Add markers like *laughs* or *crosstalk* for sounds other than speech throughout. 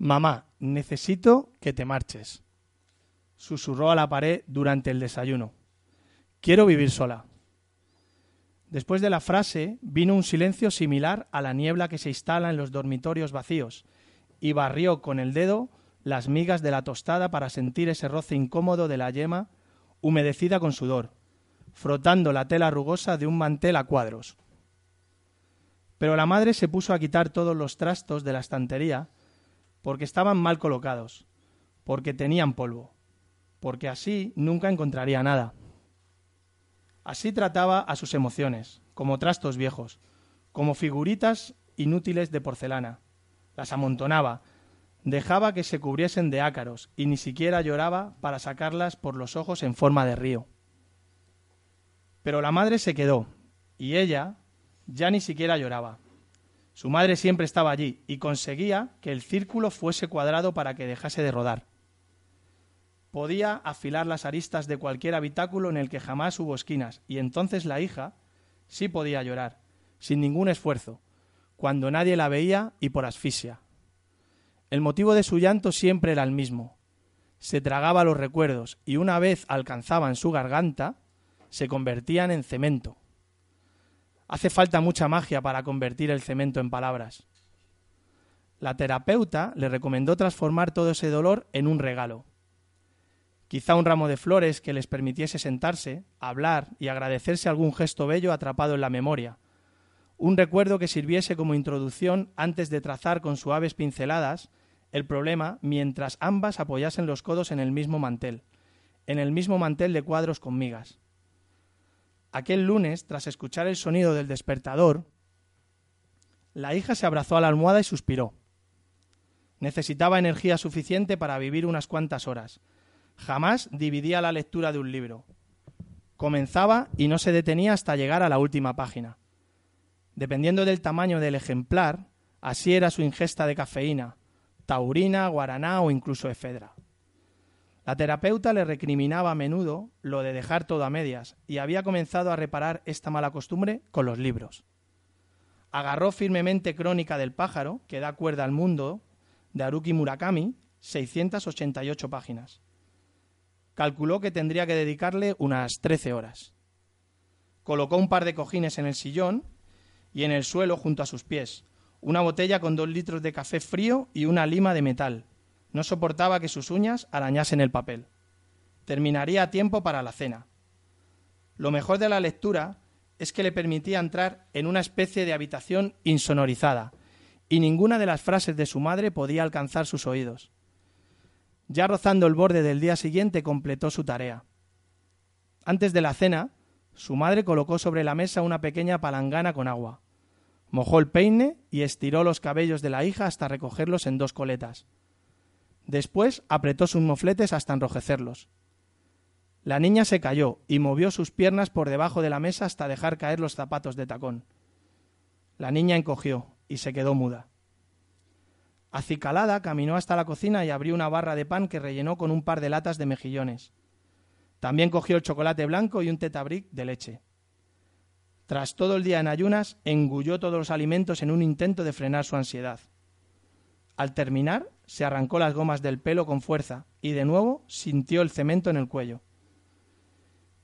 Mamá, necesito que te marches. Susurró a la pared durante el desayuno. Quiero vivir sola. Después de la frase vino un silencio similar a la niebla que se instala en los dormitorios vacíos, y barrió con el dedo las migas de la tostada para sentir ese roce incómodo de la yema humedecida con sudor, frotando la tela rugosa de un mantel a cuadros. Pero la madre se puso a quitar todos los trastos de la estantería porque estaban mal colocados, porque tenían polvo, porque así nunca encontraría nada. Así trataba a sus emociones, como trastos viejos, como figuritas inútiles de porcelana. Las amontonaba, dejaba que se cubriesen de ácaros y ni siquiera lloraba para sacarlas por los ojos en forma de río. Pero la madre se quedó, y ella ya ni siquiera lloraba. Su madre siempre estaba allí y conseguía que el círculo fuese cuadrado para que dejase de rodar. Podía afilar las aristas de cualquier habitáculo en el que jamás hubo esquinas, y entonces la hija sí podía llorar, sin ningún esfuerzo, cuando nadie la veía y por asfixia. El motivo de su llanto siempre era el mismo. Se tragaba los recuerdos y una vez alcanzaban su garganta, se convertían en cemento. Hace falta mucha magia para convertir el cemento en palabras. La terapeuta le recomendó transformar todo ese dolor en un regalo quizá un ramo de flores que les permitiese sentarse, hablar y agradecerse algún gesto bello atrapado en la memoria, un recuerdo que sirviese como introducción antes de trazar con suaves pinceladas el problema mientras ambas apoyasen los codos en el mismo mantel, en el mismo mantel de cuadros con migas. Aquel lunes, tras escuchar el sonido del despertador, la hija se abrazó a la almohada y suspiró. Necesitaba energía suficiente para vivir unas cuantas horas, Jamás dividía la lectura de un libro. Comenzaba y no se detenía hasta llegar a la última página. Dependiendo del tamaño del ejemplar, así era su ingesta de cafeína, taurina, guaraná o incluso efedra. La terapeuta le recriminaba a menudo lo de dejar todo a medias y había comenzado a reparar esta mala costumbre con los libros. Agarró firmemente Crónica del pájaro, que da cuerda al mundo, de Haruki Murakami, 688 páginas calculó que tendría que dedicarle unas trece horas. Colocó un par de cojines en el sillón y en el suelo junto a sus pies, una botella con dos litros de café frío y una lima de metal. No soportaba que sus uñas arañasen el papel. Terminaría a tiempo para la cena. Lo mejor de la lectura es que le permitía entrar en una especie de habitación insonorizada, y ninguna de las frases de su madre podía alcanzar sus oídos. Ya rozando el borde del día siguiente completó su tarea. Antes de la cena, su madre colocó sobre la mesa una pequeña palangana con agua. Mojó el peine y estiró los cabellos de la hija hasta recogerlos en dos coletas. Después apretó sus mofletes hasta enrojecerlos. La niña se cayó y movió sus piernas por debajo de la mesa hasta dejar caer los zapatos de tacón. La niña encogió y se quedó muda. Acicalada, caminó hasta la cocina y abrió una barra de pan que rellenó con un par de latas de mejillones. También cogió el chocolate blanco y un tetabric de leche. Tras todo el día en ayunas, engulló todos los alimentos en un intento de frenar su ansiedad. Al terminar, se arrancó las gomas del pelo con fuerza y de nuevo sintió el cemento en el cuello.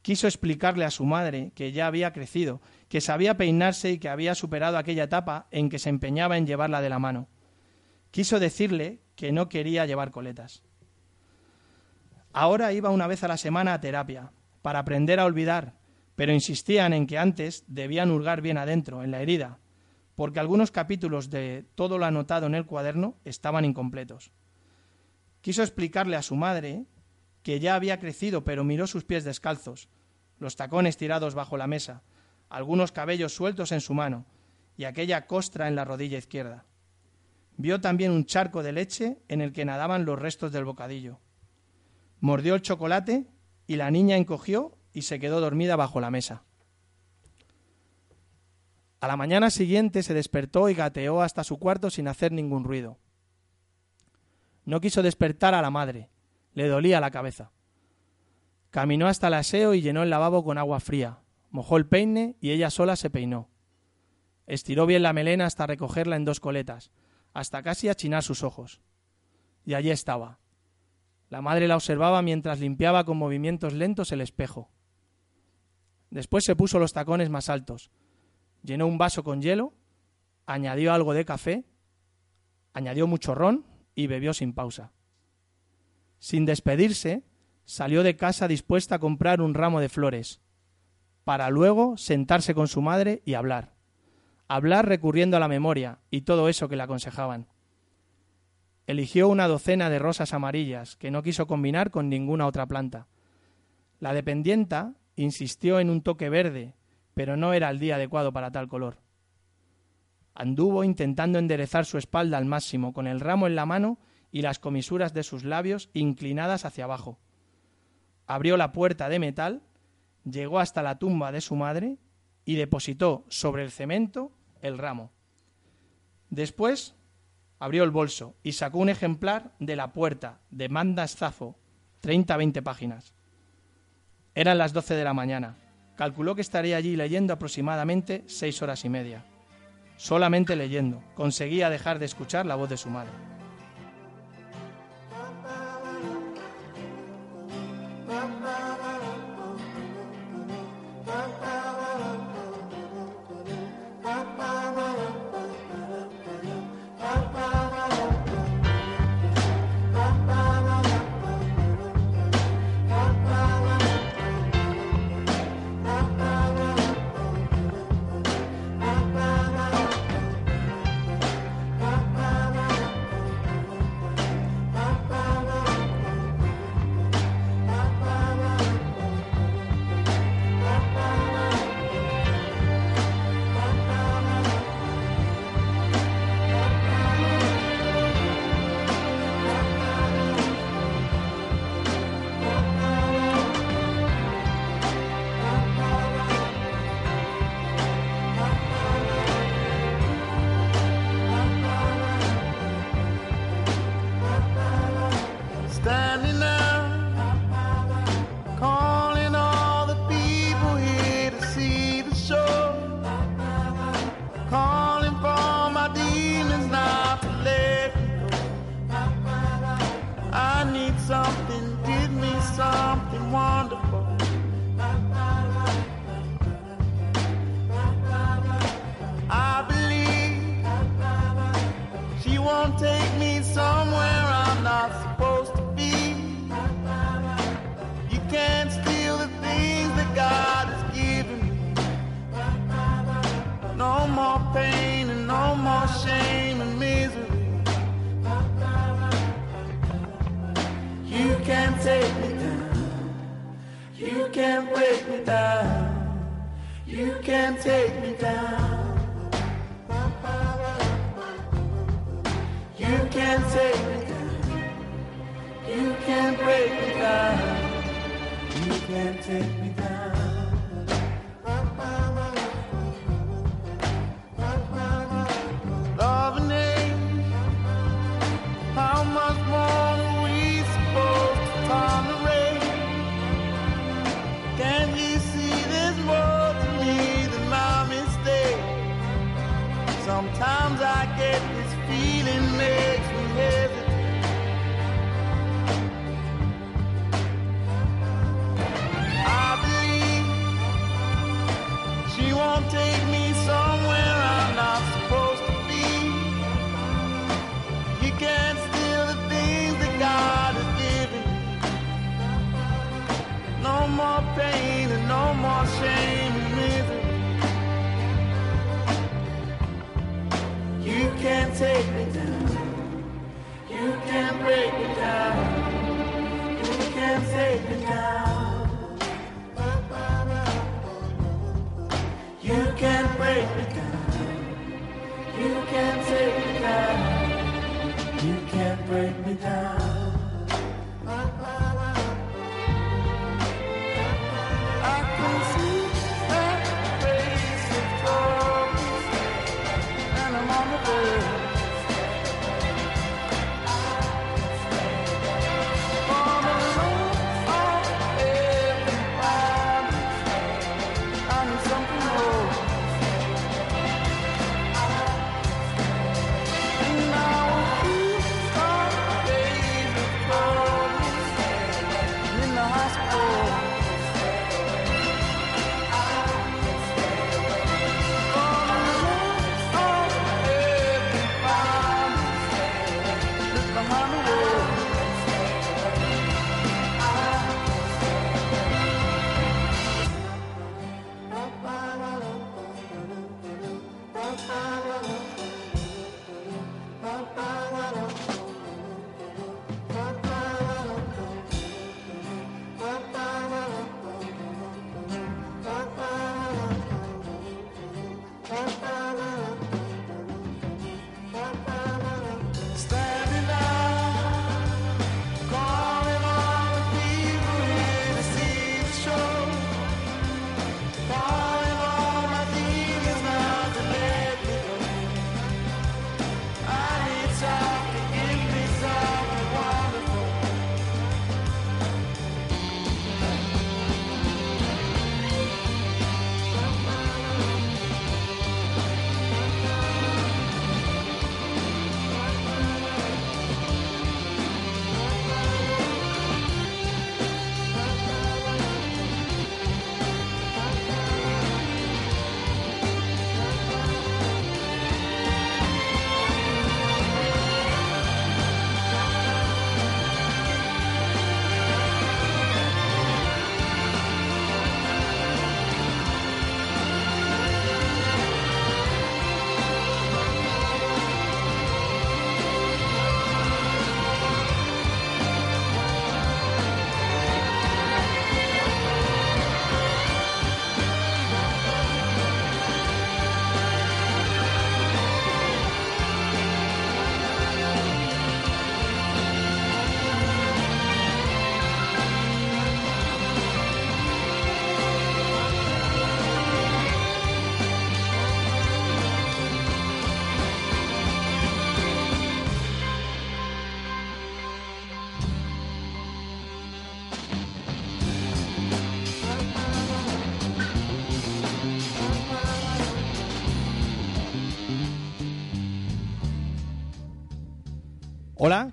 Quiso explicarle a su madre que ya había crecido, que sabía peinarse y que había superado aquella etapa en que se empeñaba en llevarla de la mano quiso decirle que no quería llevar coletas. Ahora iba una vez a la semana a terapia, para aprender a olvidar, pero insistían en que antes debían hurgar bien adentro, en la herida, porque algunos capítulos de todo lo anotado en el cuaderno estaban incompletos. Quiso explicarle a su madre que ya había crecido, pero miró sus pies descalzos, los tacones tirados bajo la mesa, algunos cabellos sueltos en su mano y aquella costra en la rodilla izquierda. Vio también un charco de leche en el que nadaban los restos del bocadillo. Mordió el chocolate y la niña encogió y se quedó dormida bajo la mesa. A la mañana siguiente se despertó y gateó hasta su cuarto sin hacer ningún ruido. No quiso despertar a la madre, le dolía la cabeza. Caminó hasta el aseo y llenó el lavabo con agua fría, mojó el peine y ella sola se peinó. Estiró bien la melena hasta recogerla en dos coletas, hasta casi achinar sus ojos. y allí estaba. La madre la observaba mientras limpiaba con movimientos lentos el espejo. Después se puso los tacones más altos, llenó un vaso con hielo, añadió algo de café, añadió mucho ron y bebió sin pausa. Sin despedirse, salió de casa dispuesta a comprar un ramo de flores, para luego sentarse con su madre y hablar. Hablar recurriendo a la memoria y todo eso que le aconsejaban. Eligió una docena de rosas amarillas que no quiso combinar con ninguna otra planta. La dependienta insistió en un toque verde, pero no era el día adecuado para tal color. Anduvo intentando enderezar su espalda al máximo, con el ramo en la mano y las comisuras de sus labios inclinadas hacia abajo. Abrió la puerta de metal, llegó hasta la tumba de su madre y depositó sobre el cemento el ramo. Después abrió el bolso y sacó un ejemplar de la puerta de Manda Zafo, 30-20 páginas. Eran las doce de la mañana. Calculó que estaría allí leyendo aproximadamente seis horas y media. Solamente leyendo conseguía dejar de escuchar la voz de su madre.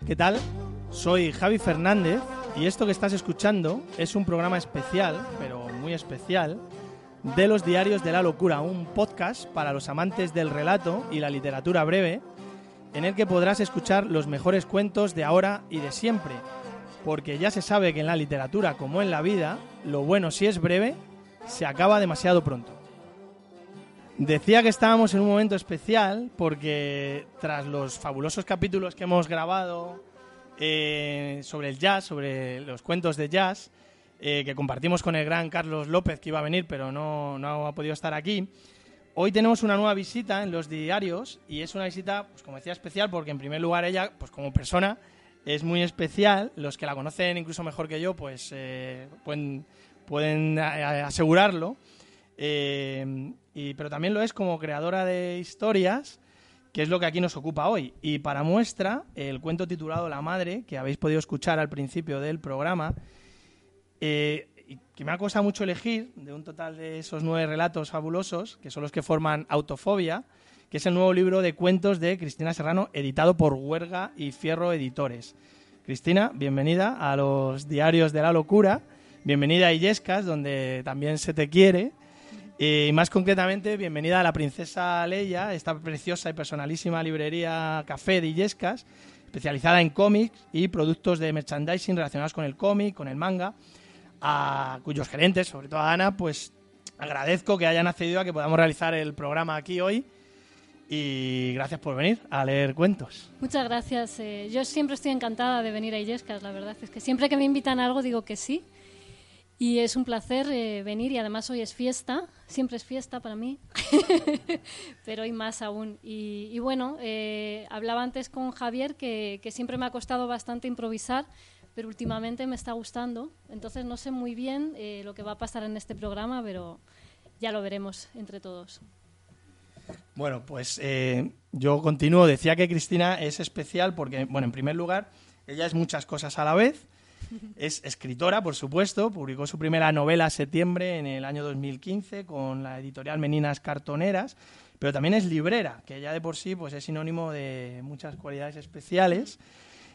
¿Qué tal? Soy Javi Fernández y esto que estás escuchando es un programa especial, pero muy especial, de los Diarios de la Locura, un podcast para los amantes del relato y la literatura breve, en el que podrás escuchar los mejores cuentos de ahora y de siempre, porque ya se sabe que en la literatura, como en la vida, lo bueno si es breve, se acaba demasiado pronto. Decía que estábamos en un momento especial porque tras los fabulosos capítulos que hemos grabado eh, sobre el jazz, sobre los cuentos de jazz, eh, que compartimos con el gran Carlos López, que iba a venir pero no, no ha podido estar aquí, hoy tenemos una nueva visita en los diarios y es una visita, pues como decía, especial porque en primer lugar ella, pues como persona, es muy especial. Los que la conocen incluso mejor que yo, pues eh, pueden, pueden asegurarlo. Y, pero también lo es como creadora de historias, que es lo que aquí nos ocupa hoy. Y para muestra, el cuento titulado La Madre, que habéis podido escuchar al principio del programa, eh, y que me ha costado mucho elegir, de un total de esos nueve relatos fabulosos, que son los que forman Autofobia, que es el nuevo libro de cuentos de Cristina Serrano, editado por Huerga y Fierro Editores. Cristina, bienvenida a los Diarios de la Locura, bienvenida a Illescas, donde también se te quiere, y más concretamente, bienvenida a la Princesa Leia, esta preciosa y personalísima librería Café de Illescas, especializada en cómics y productos de merchandising relacionados con el cómic, con el manga, a cuyos gerentes, sobre todo a Ana, pues agradezco que hayan accedido a que podamos realizar el programa aquí hoy y gracias por venir a leer cuentos. Muchas gracias. eh, yo siempre estoy encantada de venir a Illescas, la verdad es que siempre que me invitan a algo digo que sí. Y es un placer eh, venir y además hoy es fiesta, siempre es fiesta para mí, *laughs* pero hoy más aún. Y, bueno, eh, hablaba antes con Javier que, que siempre me ha costado bastante improvisar, pero últimamente me está gustando. Entonces no sé muy bien eh, lo que va a pasar en este programa, pero ya lo veremos entre todos. Bueno, pues eh, yo continúo. Decía que Cristina es especial porque, bueno, en primer lugar, ella es muchas cosas a la vez. Es escritora, por supuesto. Publicó su primera novela septiembre en el año 2015 con la editorial Meninas Cartoneras. Pero también es librera, que ya de por sí pues, es sinónimo de muchas cualidades especiales.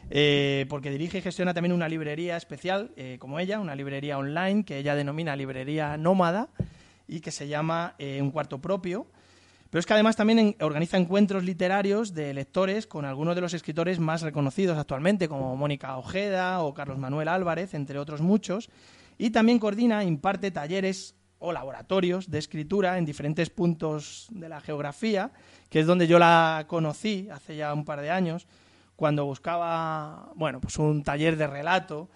eh, porque dirige y gestiona también una librería especial, eh, como ella, una librería online que ella denomina librería nómada y que se llama eh, Un Cuarto Propio. Pero es que además también organiza encuentros literarios de lectores con algunos de los escritores más reconocidos actualmente, como Mónica Ojeda o Carlos Manuel Álvarez, entre otros muchos. Y también coordina, imparte talleres o laboratorios de escritura en diferentes puntos de la geografía, que es donde yo la conocí hace ya un par de años, cuando buscaba, bueno, pues un taller de relato,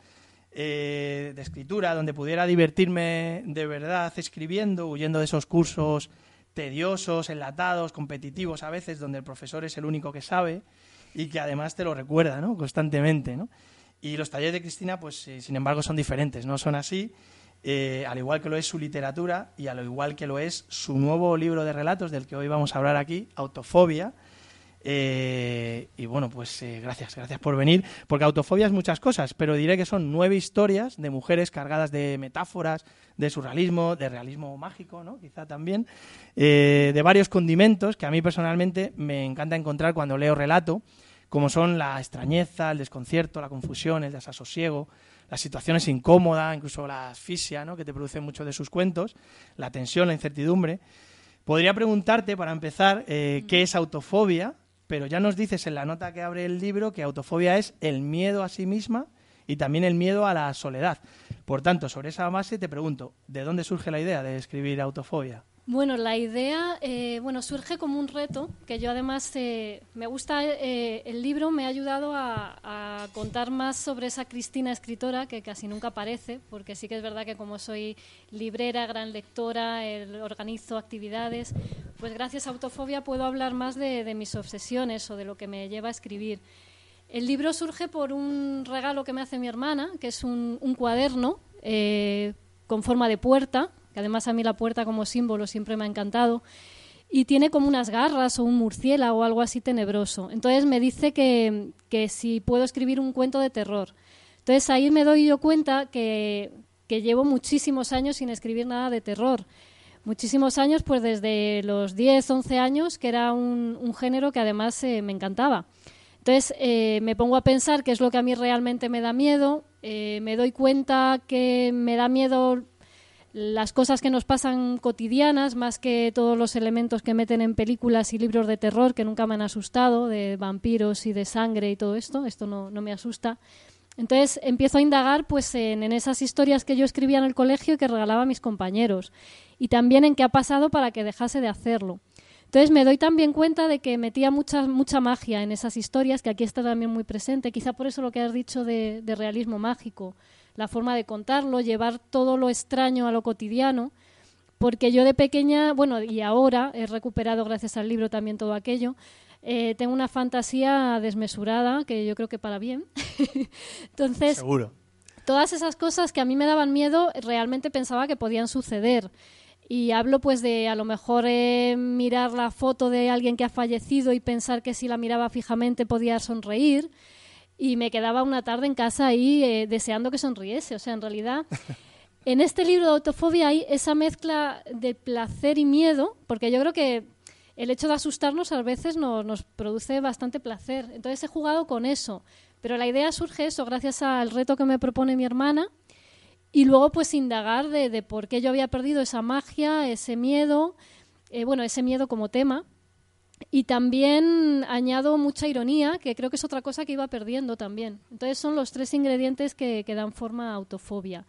eh, de escritura, donde pudiera divertirme de verdad escribiendo, huyendo de esos cursos tediosos, enlatados, competitivos a veces, donde el profesor es el único que sabe y que además te lo recuerda, ¿no? Constantemente, ¿no? Y los talleres de Cristina, pues, eh, sin embargo, son diferentes, no son así, eh, al igual que lo es su literatura y al igual que lo es su nuevo libro de relatos, del que hoy vamos a hablar aquí, Autofobia. Eh, y bueno, pues eh, gracias, gracias por venir, porque autofobia es muchas cosas, pero diré que son nueve historias de mujeres cargadas de metáforas, de surrealismo, de realismo mágico, ¿no? Quizá también, eh, de varios condimentos que a mí personalmente me encanta encontrar cuando leo relato, como son la extrañeza, el desconcierto, la confusión, el desasosiego, las situaciones incómodas, incluso la asfixia, ¿no? que te producen muchos de sus cuentos, la tensión, la incertidumbre. Podría preguntarte, para empezar, eh, qué es autofobia, pero ya nos dices en la nota que abre el libro que autofobia es el miedo a sí misma y también el miedo a la soledad. Por tanto, sobre esa base te pregunto, ¿de dónde surge la idea de escribir autofobia? Bueno, la idea eh, bueno, surge como un reto, que yo además eh, me gusta, eh, el libro me ha ayudado a, contar más sobre esa Cristina escritora que casi nunca aparece, porque sí que es verdad que como soy librera, gran lectora, el- organizo actividades, pues gracias a Autofobia puedo hablar más de, de mis obsesiones o de lo que me lleva a escribir. El libro surge por un regalo que me hace mi hermana, que es un, un cuaderno eh, con forma de puerta, que además a mí la puerta como símbolo siempre me ha encantado, y tiene como unas garras o un murciélago o algo así tenebroso. Entonces me dice que, que si puedo escribir un cuento de terror. Entonces ahí me doy yo cuenta que, que llevo muchísimos años sin escribir nada de terror. Muchísimos años, pues desde los 10, 11 años, que era un, género que además eh, me encantaba. Entonces eh, me pongo a pensar qué es lo que a mí realmente me da miedo, eh, me doy cuenta que me da miedo las cosas que nos pasan cotidianas, más que todos los elementos que meten en películas y libros de terror que nunca me han asustado, de vampiros y de sangre y todo esto, esto no, no me asusta. Entonces empiezo a indagar pues en, en esas historias que yo escribía en el colegio y que regalaba a mis compañeros y también en qué ha pasado para que dejase de hacerlo. Entonces me doy también cuenta de que metía mucha, mucha magia en esas historias, que aquí está también muy presente, quizá por eso lo que has dicho de, de realismo mágico, la forma de contarlo, llevar todo lo extraño a lo cotidiano, porque yo de pequeña, bueno, y ahora he recuperado gracias al libro también todo aquello, eh, tengo una fantasía desmesurada, que yo creo que para bien. *laughs* Entonces, Seguro. todas esas cosas que a mí me daban miedo, realmente pensaba que podían suceder. Y hablo pues de a lo mejor eh, mirar la foto de alguien que ha fallecido y pensar que si la miraba fijamente podía sonreír. Y me quedaba una tarde en casa ahí eh, deseando que sonriese. O sea, en realidad, *laughs* en este libro de autofobia hay esa mezcla de placer y miedo, porque yo creo que el hecho de asustarnos a veces nos, nos produce bastante placer. Entonces he jugado con eso. Pero la idea surge eso gracias al reto que me propone mi hermana y luego pues indagar de, de por qué yo había perdido esa magia, ese miedo, eh, bueno, ese miedo como tema. Y también añado mucha ironía, que creo que es otra cosa que iba perdiendo también. Entonces son los tres ingredientes que, dan forma a autofobia.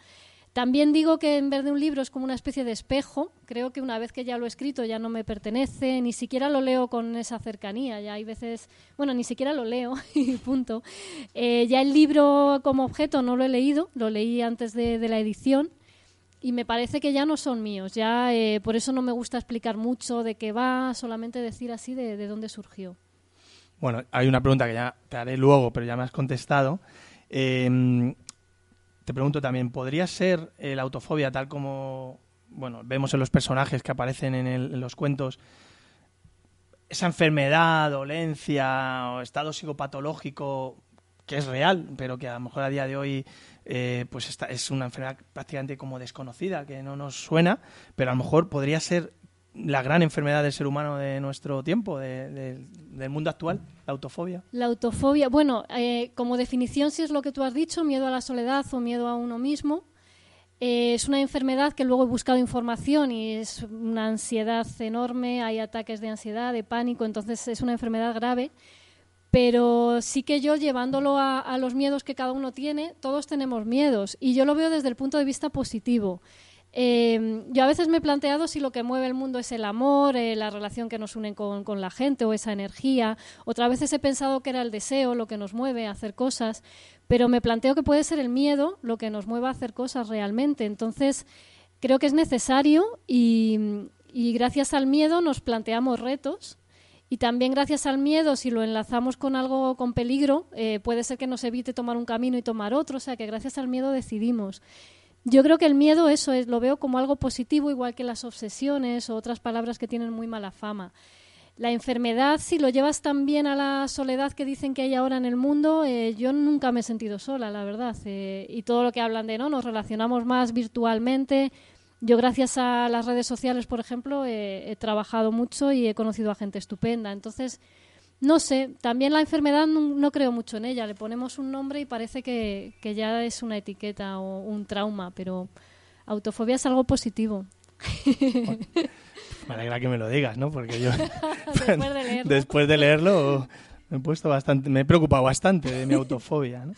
También digo que en vez de un libro es como una especie de espejo. Creo que una vez que ya lo he escrito ya no me pertenece, ni siquiera lo leo con esa cercanía. Ya hay veces, bueno, ni siquiera lo leo *laughs* y punto. Eh, ya el libro como objeto no lo he leído, lo leí antes de la edición y me parece que ya no son míos. Ya eh, por eso no me gusta explicar mucho de qué va, solamente decir así de, de dónde surgió. Bueno, hay una pregunta que ya te haré luego, pero ya me has contestado. Eh, te pregunto también, ¿podría ser eh, la autofobia tal como bueno, vemos en los personajes que aparecen en, el- en los cuentos esa enfermedad, dolencia o estado psicopatológico que es real, pero que a lo mejor a día de hoy eh, pues esta es una enfermedad prácticamente como desconocida, que no nos suena, pero a lo mejor podría ser la gran enfermedad del ser humano de nuestro tiempo, de- de- del mundo actual, la autofobia. La autofobia, bueno, eh, como definición, si es lo que tú has dicho, miedo a la soledad o miedo a uno mismo. Eh, es una enfermedad que luego he buscado información y es una ansiedad enorme, hay ataques de ansiedad, de pánico, entonces es una enfermedad grave. Pero sí que yo llevándolo a, los miedos que cada uno tiene, todos tenemos miedos y yo lo veo desde el punto de vista positivo. Eh, yo a veces me he planteado si lo que mueve el mundo es el amor, eh, la relación que nos une con, con, la gente o esa energía. Otras veces he pensado que era el deseo lo que nos mueve a hacer cosas, pero me planteo que puede ser el miedo lo que nos mueva a hacer cosas realmente. Entonces, creo que es necesario y gracias al miedo nos planteamos retos. Y también gracias al miedo, si lo enlazamos con algo con peligro, eh, puede ser que nos evite tomar un camino y tomar otro. O sea que gracias al miedo decidimos. Yo creo que el miedo, eso es, lo veo como algo positivo, igual que las obsesiones o otras palabras que tienen muy mala fama. La enfermedad, si lo llevas también a la soledad que dicen que hay ahora en el mundo, eh, yo nunca me he sentido sola, la verdad. Eh, y todo lo que hablan de no, nos relacionamos más virtualmente. Yo, gracias a las redes sociales, por ejemplo, eh, he trabajado mucho y he conocido a gente estupenda. Entonces, no sé, también la enfermedad no, no, creo mucho en ella. Le ponemos un nombre y parece que, que, ya es una etiqueta o un trauma, pero autofobia es algo positivo. *laughs* me alegra que me lo digas, ¿no? Porque yo *laughs* después, de leerlo. *laughs* después de leerlo me he puesto bastante, me he preocupado bastante de mi autofobia, ¿no?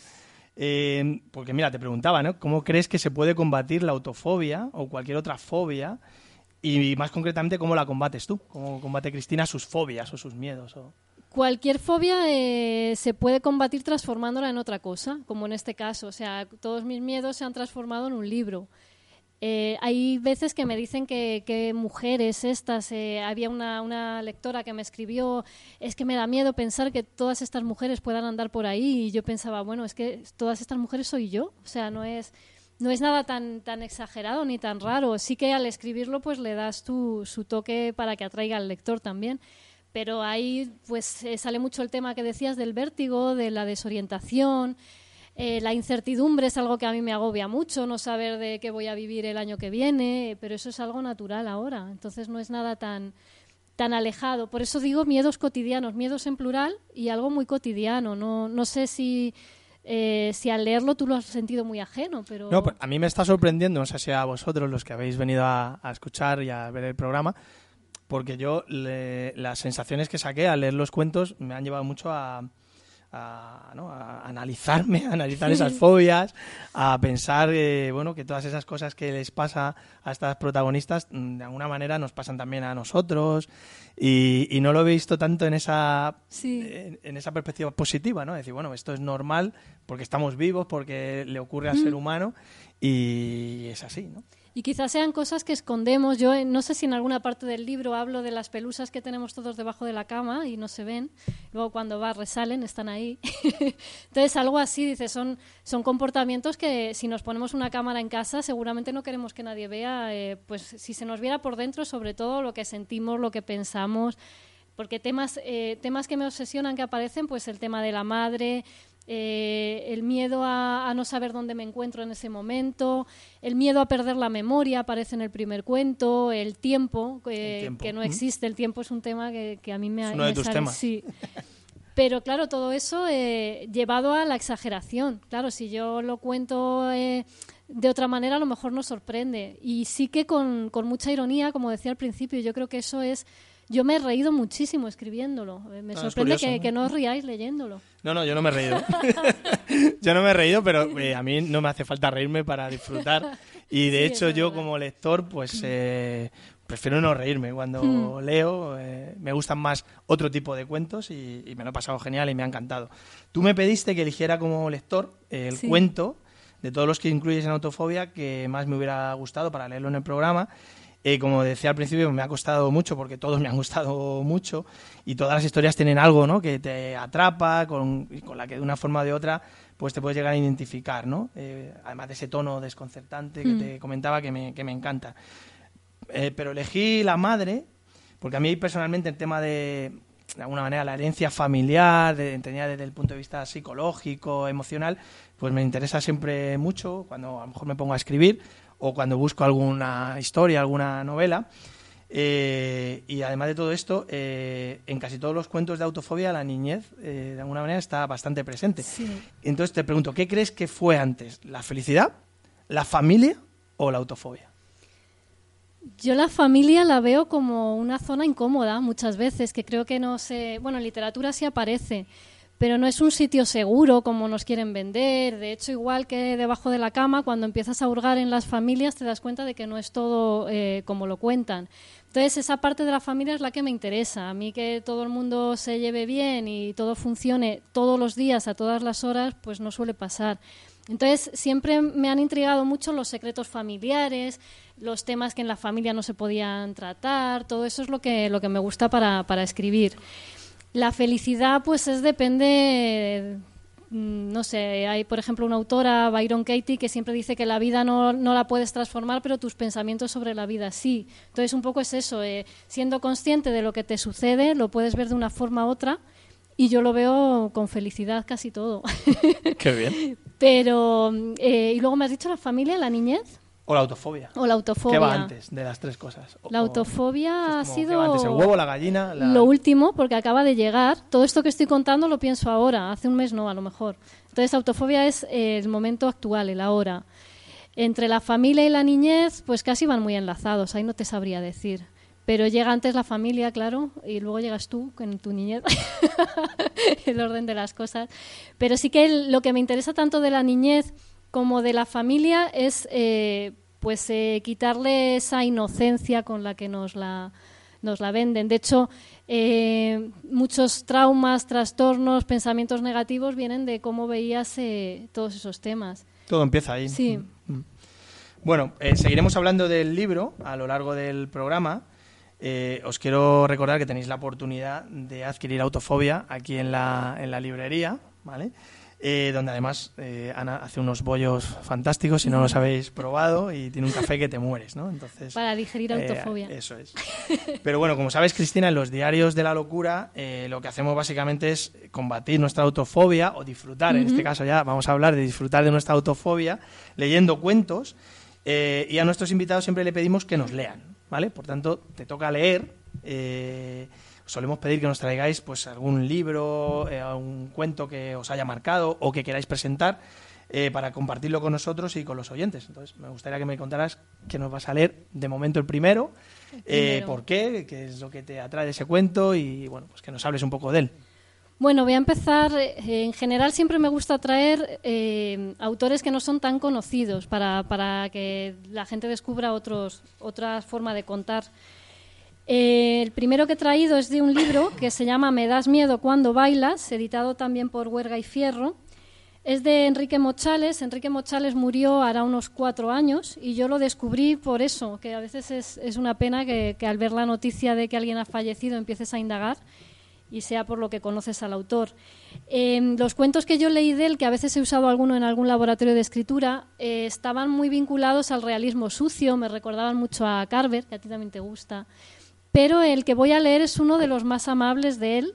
Eh, porque mira, te preguntaba, ¿no? ¿Cómo crees que se puede combatir la autofobia o cualquier otra fobia? Y más concretamente, ¿cómo la combates tú? ¿Cómo combate Cristina sus fobias o sus miedos? O... Cualquier fobia eh, se puede combatir transformándola en otra cosa, como en este caso. O sea, todos mis miedos se han transformado en un libro. Eh, hay veces que me dicen que, que mujeres estas, eh, había una, lectora que me escribió, es que me da miedo pensar que todas estas mujeres puedan andar por ahí y yo pensaba, bueno, es que todas estas mujeres soy yo, o sea, no es, no es nada tan, tan exagerado ni tan raro, sí que al escribirlo pues le das tu, su toque para que atraiga al lector también. Pero ahí pues eh, sale mucho el tema que decías del vértigo, de la desorientación, eh, la incertidumbre es algo que a mí me agobia mucho, no saber de qué voy a vivir el año que viene, pero eso es algo natural ahora, entonces no es nada tan tan alejado. Por eso digo miedos cotidianos, miedos en plural y algo muy cotidiano. No, no sé si, eh, si al leerlo tú lo has sentido muy ajeno, pero... No, a mí me está sorprendiendo, no sé si a vosotros los que habéis venido a, escuchar y a ver el programa, porque yo le, las sensaciones que saqué al leer los cuentos me han llevado mucho a, a, ¿no? a analizarme, a analizar esas fobias, a pensar eh, bueno que todas esas cosas que les pasa a estas protagonistas mm, de alguna manera nos pasan también a nosotros y, y no lo he visto tanto en esa sí. en, en, esa perspectiva positiva, ¿no? Decir, bueno, esto es normal porque estamos vivos, porque le ocurre al mm. ser humano y es así, ¿no? Y quizás sean cosas que escondemos. Yo no sé si en alguna parte del libro hablo de las pelusas que tenemos todos debajo de la cama y no se ven. Luego cuando va resalen, están ahí. *laughs* Entonces algo así, dice, son, son comportamientos que si nos ponemos una cámara en casa seguramente no queremos que nadie vea. Eh, pues si se nos viera por dentro, sobre todo lo que sentimos, lo que pensamos. Porque temas, eh, temas que me obsesionan que aparecen, pues el tema de la madre, eh, el miedo a, a, no saber dónde me encuentro en ese momento, el miedo a perder la memoria aparece en el primer cuento, el tiempo, eh, el tiempo. que no existe, el tiempo es un tema que, que a mí me, es uno me de tus sale, temas. sí. Pero claro, todo eso eh, llevado a la exageración. Claro, si yo lo cuento eh, de otra manera, a lo mejor nos sorprende. Y sí que con, con mucha ironía, como decía al principio, yo creo que eso es yo me he reído muchísimo escribiéndolo. Me Ah, es sorprende curioso, que, ¿no? que no os riáis leyéndolo. No, no, yo no me he reído. *laughs* yo no me he reído, pero eh, a mí no me hace falta reírme para disfrutar. Y de Sí, hecho, yo verdad. como lector, pues *clears throat* eh, prefiero no reírme. Cuando Mm. leo, eh, me gustan más otro tipo de cuentos y, y me lo he pasado genial y me ha encantado. Tú me pediste que eligiera como lector el Sí. cuento de todos los que incluyes en Autofobia que más me hubiera gustado para leerlo en el programa. Eh, como decía al principio, me ha costado mucho porque todos me han gustado mucho y todas las historias tienen algo ¿no? que te atrapa, con, con la que de una forma o de otra pues te puedes llegar a identificar, ¿no? Eh, además de ese tono desconcertante que Mm. te comentaba que me, que me encanta. Eh, pero elegí La Madre porque a mí personalmente el tema de, de alguna manera, la herencia familiar, de, entendida desde el punto de vista psicológico, emocional, pues me interesa siempre mucho cuando a lo mejor me pongo a escribir o cuando busco alguna historia, alguna novela. Eh, y además de todo esto, eh, en casi todos los cuentos de autofobia la niñez, eh, de alguna manera, está bastante presente. Sí. Entonces te pregunto, ¿qué crees que fue antes? ¿La felicidad? ¿La familia? o la autofobia? Yo la familia la veo como una zona incómoda muchas veces, que creo que no se... Bueno, en literatura sí aparece, pero no es un sitio seguro como nos quieren vender. De hecho, igual que debajo de la cama, cuando empiezas a hurgar en las familias te das cuenta de que no es todo eh, como lo cuentan. Entonces, esa parte de la familia es la que me interesa. A mí que todo el mundo se lleve bien y todo funcione todos los días, a todas las horas, pues no suele pasar. Entonces, siempre me han intrigado mucho los secretos familiares, los temas que en la familia no se podían tratar, todo eso es lo que, lo que me gusta para, para escribir. La felicidad, pues es depende mm, no sé, hay por ejemplo una autora, Byron Katie, que siempre dice que la vida no, no, la puedes transformar, pero tus pensamientos sobre la vida sí. Entonces un poco es eso, eh, siendo consciente de lo que te sucede, lo puedes ver de una forma u otra y yo lo veo con felicidad casi todo. Qué bien. *laughs* pero, eh, y luego me has dicho la familia, la niñez. O la autofobia. O la autofobia. ¿Qué va antes de las tres cosas? O- La o- autofobia ha es como, ¿qué sido va antes, el huevo, la gallina, la- lo último porque acaba de llegar. Todo esto que estoy contando lo pienso ahora, hace un mes no, a lo mejor. Entonces, autofobia es eh, el momento actual, el ahora. Entre la familia y la niñez, pues casi van muy enlazados, ahí no te sabría decir. Pero llega antes la familia, claro, y luego llegas tú con tu niñez, *laughs* el orden de las cosas. Pero sí que lo que me interesa tanto de la niñez como de la familia es eh, pues eh, quitarle esa inocencia con la que nos la, nos la venden. De hecho, eh, muchos traumas, trastornos, pensamientos negativos vienen de cómo veías eh, todos esos temas. Todo empieza ahí. Sí. Mm. Bueno, eh, seguiremos hablando del libro a lo largo del programa. Os quiero recordar que tenéis la oportunidad de adquirir Autofobia aquí en la, en la librería, ¿vale? Eh, donde además eh, Ana hace unos bollos fantásticos si no los habéis probado y tiene un café que te mueres, ¿no? Entonces, Para digerir eh, autofobia. eso es. Pero bueno, como sabes, Cristina, en los diarios de la locura eh, lo que hacemos básicamente es combatir nuestra autofobia o disfrutar, en este caso ya vamos a hablar de disfrutar de nuestra autofobia leyendo cuentos y a nuestros invitados siempre le pedimos que nos lean, ¿vale? Por tanto, te toca leer. eh, solemos pedir que nos traigáis pues algún libro, eh, algún cuento que os haya marcado o que queráis presentar eh, para compartirlo con nosotros y con los oyentes. Entonces, me gustaría que me contaras que nos vas a leer de momento el primero, eh, primero. por qué, qué es lo que te atrae de ese cuento y bueno, pues que nos hables un poco de él. Bueno, voy a empezar. eh, en general siempre me gusta traer eh, autores que no son tan conocidos para, para que la gente descubra otros, otra forma de contar. Eh, el primero que he traído es de un libro que se llama Me das miedo cuando bailas, editado también por Huerga y Fierro. Es de Enrique Mochales. Enrique Mochales murió hará unos cuatro años y yo lo descubrí por eso, que a veces es, una pena que, al ver la noticia de que alguien ha fallecido empieces a indagar y sea por lo que conoces al autor. Eh, los cuentos que yo leí de él, que a veces he usado alguno en algún laboratorio de escritura, eh, estaban muy vinculados al realismo sucio, me recordaban mucho a Carver, que a ti también te gusta. Pero el que voy a leer es uno de los más amables de él.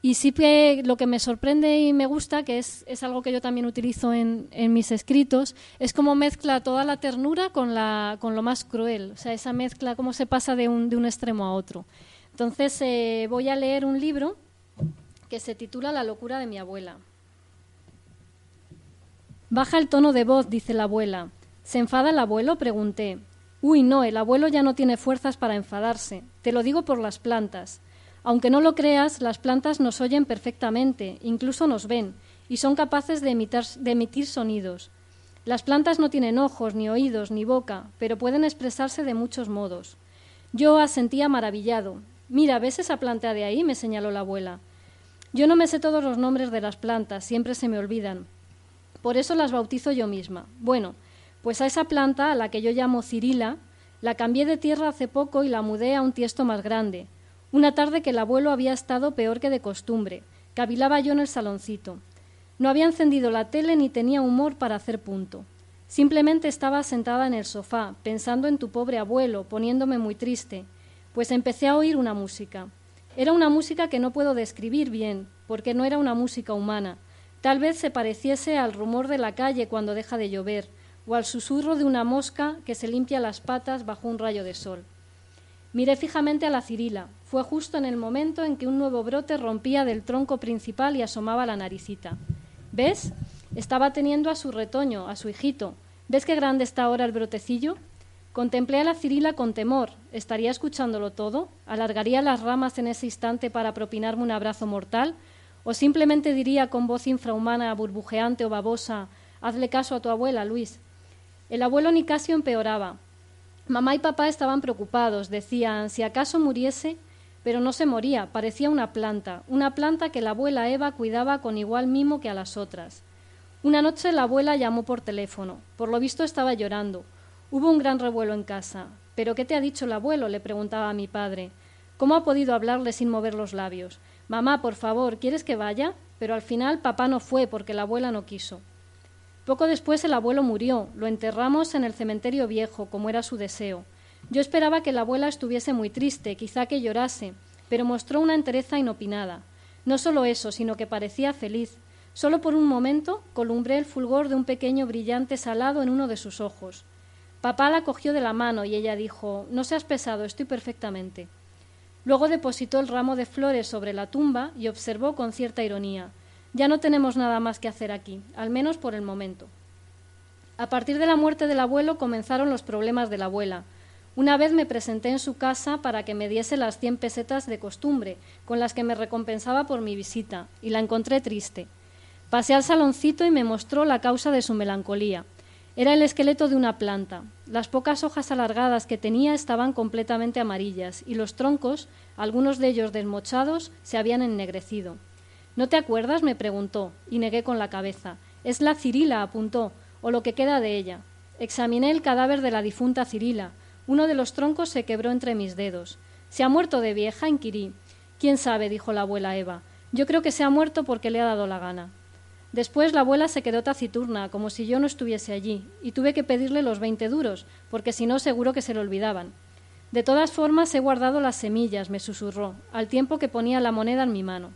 Y sí que lo que me sorprende y me gusta, que es, es algo que yo también utilizo en, en mis escritos, es cómo mezcla toda la ternura con, la, con lo más cruel. O sea, esa mezcla, cómo se pasa de un, de un extremo a otro. Entonces eh, voy a leer un libro que se titula La locura de mi abuela. Baja el tono de voz, dice la abuela. ¿Se enfada el abuelo? pregunté. Uy, no, el abuelo ya no tiene fuerzas para enfadarse. Te lo digo por las plantas. Aunque no lo creas, las plantas nos oyen perfectamente, incluso nos ven, y son capaces de de emitir sonidos. Las plantas no tienen ojos, ni oídos, ni boca, pero pueden expresarse de muchos modos. Yo asentía maravillado. Mira, ¿ves esa planta de ahí? me señaló la abuela. Yo no me sé todos los nombres de las plantas, siempre se me olvidan. Por eso las bautizo yo misma. Bueno, pues a esa planta, a la que yo llamo Cirila, la cambié de tierra hace poco y la mudé a un tiesto más grande. Una tarde que el abuelo había estado peor que de costumbre. Cavilaba yo en el saloncito. No había encendido la tele ni tenía humor para hacer punto. Simplemente estaba sentada en el sofá, pensando en tu pobre abuelo, poniéndome muy triste, pues empecé a oír una música. Era una música que no puedo describir bien, porque no era una música humana. Tal vez se pareciese al rumor de la calle cuando deja de llover, o al susurro de una mosca que se limpia las patas bajo un rayo de sol. Miré fijamente a la Cirila. Fue justo en el momento en que un nuevo brote rompía del tronco principal y asomaba la naricita. ¿Ves? Estaba teniendo a su retoño, a su hijito. ¿Ves qué grande está ahora el brotecillo? Contemplé a la Cirila con temor. ¿Estaría escuchándolo todo? ¿Alargaría las ramas en ese instante para propinarme un abrazo mortal? ¿O simplemente diría con voz infrahumana, burbujeante o babosa, hazle caso a tu abuela, Luis? El abuelo Nicasio empeoraba. Mamá y papá estaban preocupados, decían, si acaso muriese, pero no se moría, parecía una planta, una planta que la abuela Eva cuidaba con igual mimo que a las otras. Una noche la abuela llamó por teléfono. Por lo visto estaba llorando. Hubo un gran revuelo en casa. ¿Pero qué te ha dicho el abuelo? le preguntaba a mi padre. ¿Cómo ha podido hablarle sin mover los labios? Mamá, por favor, ¿quieres que vaya? Pero al final papá no fue porque la abuela no quiso. Poco después el abuelo murió. Lo enterramos en el cementerio viejo, como era su deseo. Yo esperaba que la abuela estuviese muy triste, quizá que llorase, pero mostró una entereza inopinada. No solo eso, sino que parecía feliz. Solo por un momento columbré el fulgor de un pequeño brillante salado en uno de sus ojos. Papá la cogió de la mano y ella dijo No seas pesado, estoy perfectamente. Luego depositó el ramo de flores sobre la tumba y observó con cierta ironía Ya no tenemos nada más que hacer aquí, al menos por el momento. A partir de la muerte del abuelo comenzaron los problemas de la abuela. Una vez me presenté en su casa para que me diese las cien pesetas de costumbre, con las que me recompensaba por mi visita, y la encontré triste. Pasé al saloncito y me mostró la causa de su melancolía. Era el esqueleto de una planta. Las pocas hojas alargadas que tenía estaban completamente amarillas y los troncos, algunos de ellos desmochados, se habían ennegrecido. ¿No te acuerdas? me preguntó, y negué con la cabeza. Es la Cirila, apuntó, o lo que queda de ella. Examiné el cadáver de la difunta Cirila. Uno de los troncos se quebró entre mis dedos. ¿Se ha muerto de vieja? inquirí. ¿Quién sabe? dijo la abuela Eva. Yo creo que se ha muerto porque le ha dado la gana. Después la abuela se quedó taciturna, como si yo no estuviese allí, y tuve que pedirle los veinte duros, porque si no seguro que se le olvidaban. De todas formas he guardado las semillas, me susurró, al tiempo que ponía la moneda en mi mano.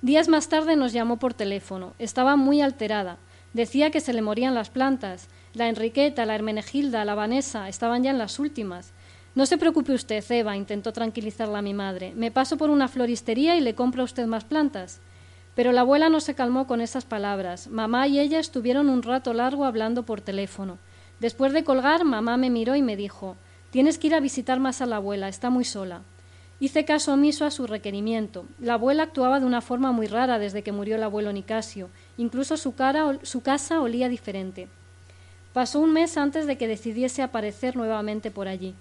Días más tarde nos llamó por teléfono. Estaba muy alterada. Decía que se le morían las plantas, la Enriqueta, la Hermenegilda, la Vanessa estaban ya en las últimas. No se preocupe usted, Eva, intentó tranquilizarla mi madre. Me paso por una floristería y le compro a usted más plantas. Pero la abuela no se calmó con esas palabras. Mamá y ella estuvieron un rato largo hablando por teléfono. Después de colgar, mamá me miró y me dijo Tienes que ir a visitar más a la abuela, está muy sola. Hice caso omiso a su requerimiento. La abuela actuaba de una forma muy rara desde que murió el abuelo Nicasio. Incluso su, cara, su casa olía diferente. Pasó un mes antes de que decidiese aparecer nuevamente por allí.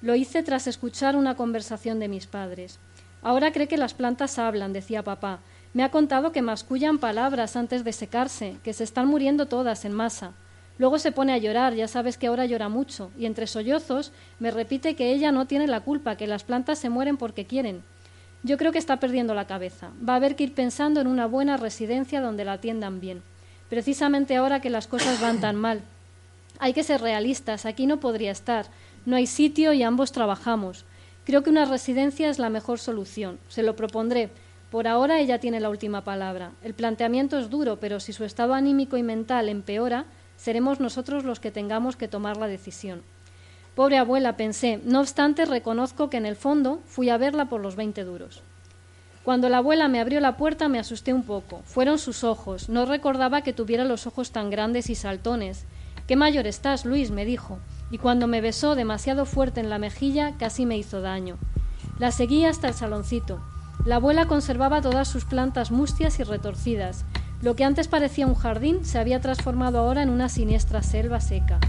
Lo hice tras escuchar una conversación de mis padres. Ahora cree que las plantas hablan, decía papá. Me ha contado que mascullan palabras antes de secarse, que se están muriendo todas en masa. Luego se pone a llorar, ya sabes que ahora llora mucho, y entre sollozos me repite que ella no tiene la culpa, que las plantas se mueren porque quieren. Yo creo que está perdiendo la cabeza. Va a haber que ir pensando en una buena residencia donde la atiendan bien. Precisamente ahora que las cosas van tan *coughs* mal. Hay que ser realistas, aquí no podría estar. No hay sitio y ambos trabajamos. Creo que una residencia es la mejor solución. Se lo propondré. Por ahora ella tiene la última palabra. El planteamiento es duro, pero si su estado anímico y mental empeora, seremos nosotros los que tengamos que tomar la decisión. Pobre abuela, pensé. No obstante, reconozco que en el fondo fui a verla por los veinte duros. Cuando la abuela me abrió la puerta me asusté un poco. Fueron sus ojos. No recordaba que tuviera los ojos tan grandes y saltones. Qué mayor estás, Luis, me dijo, y cuando me besó demasiado fuerte en la mejilla casi me hizo daño. La seguí hasta el saloncito. La abuela conservaba todas sus plantas mustias y retorcidas. Lo que antes parecía un jardín se había transformado ahora en una siniestra selva seca.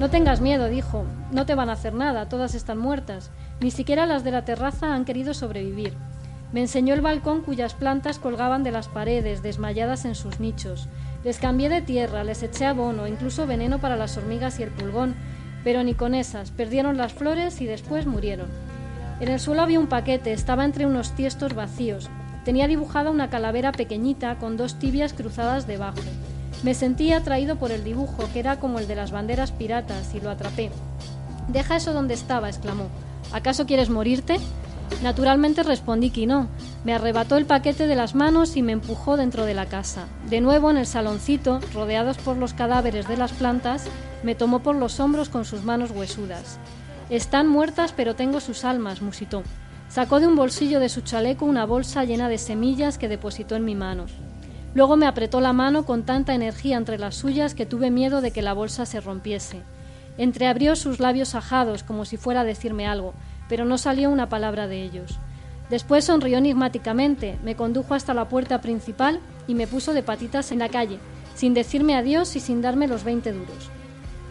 No tengas miedo, dijo. No te van a hacer nada, todas están muertas. Ni siquiera las de la terraza han querido sobrevivir. Me enseñó el balcón cuyas plantas colgaban de las paredes, desmayadas en sus nichos. Les cambié de tierra, les eché abono, incluso veneno para las hormigas y el pulgón, pero ni con esas, perdieron las flores y después murieron. En el suelo había un paquete, estaba entre unos tiestos vacíos. Tenía dibujada una calavera pequeñita con dos tibias cruzadas debajo. Me sentí atraído por el dibujo, que era como el de las banderas piratas, y lo atrapé. Deja eso donde estaba, exclamó. ¿Acaso quieres morirte? Naturalmente respondí que no. Me arrebató el paquete de las manos y me empujó dentro de la casa. De nuevo en el saloncito, rodeados por los cadáveres de las plantas, me tomó por los hombros con sus manos huesudas. Están muertas, pero tengo sus almas, musitó. Sacó de un bolsillo de su chaleco una bolsa llena de semillas que depositó en mi mano. Luego me apretó la mano con tanta energía entre las suyas que tuve miedo de que la bolsa se rompiese. Entreabrió sus labios ajados como si fuera a decirme algo, pero no salió una palabra de ellos. Después sonrió enigmáticamente, me condujo hasta la puerta principal y me puso de patitas en la calle, sin decirme adiós y sin darme los veinte duros.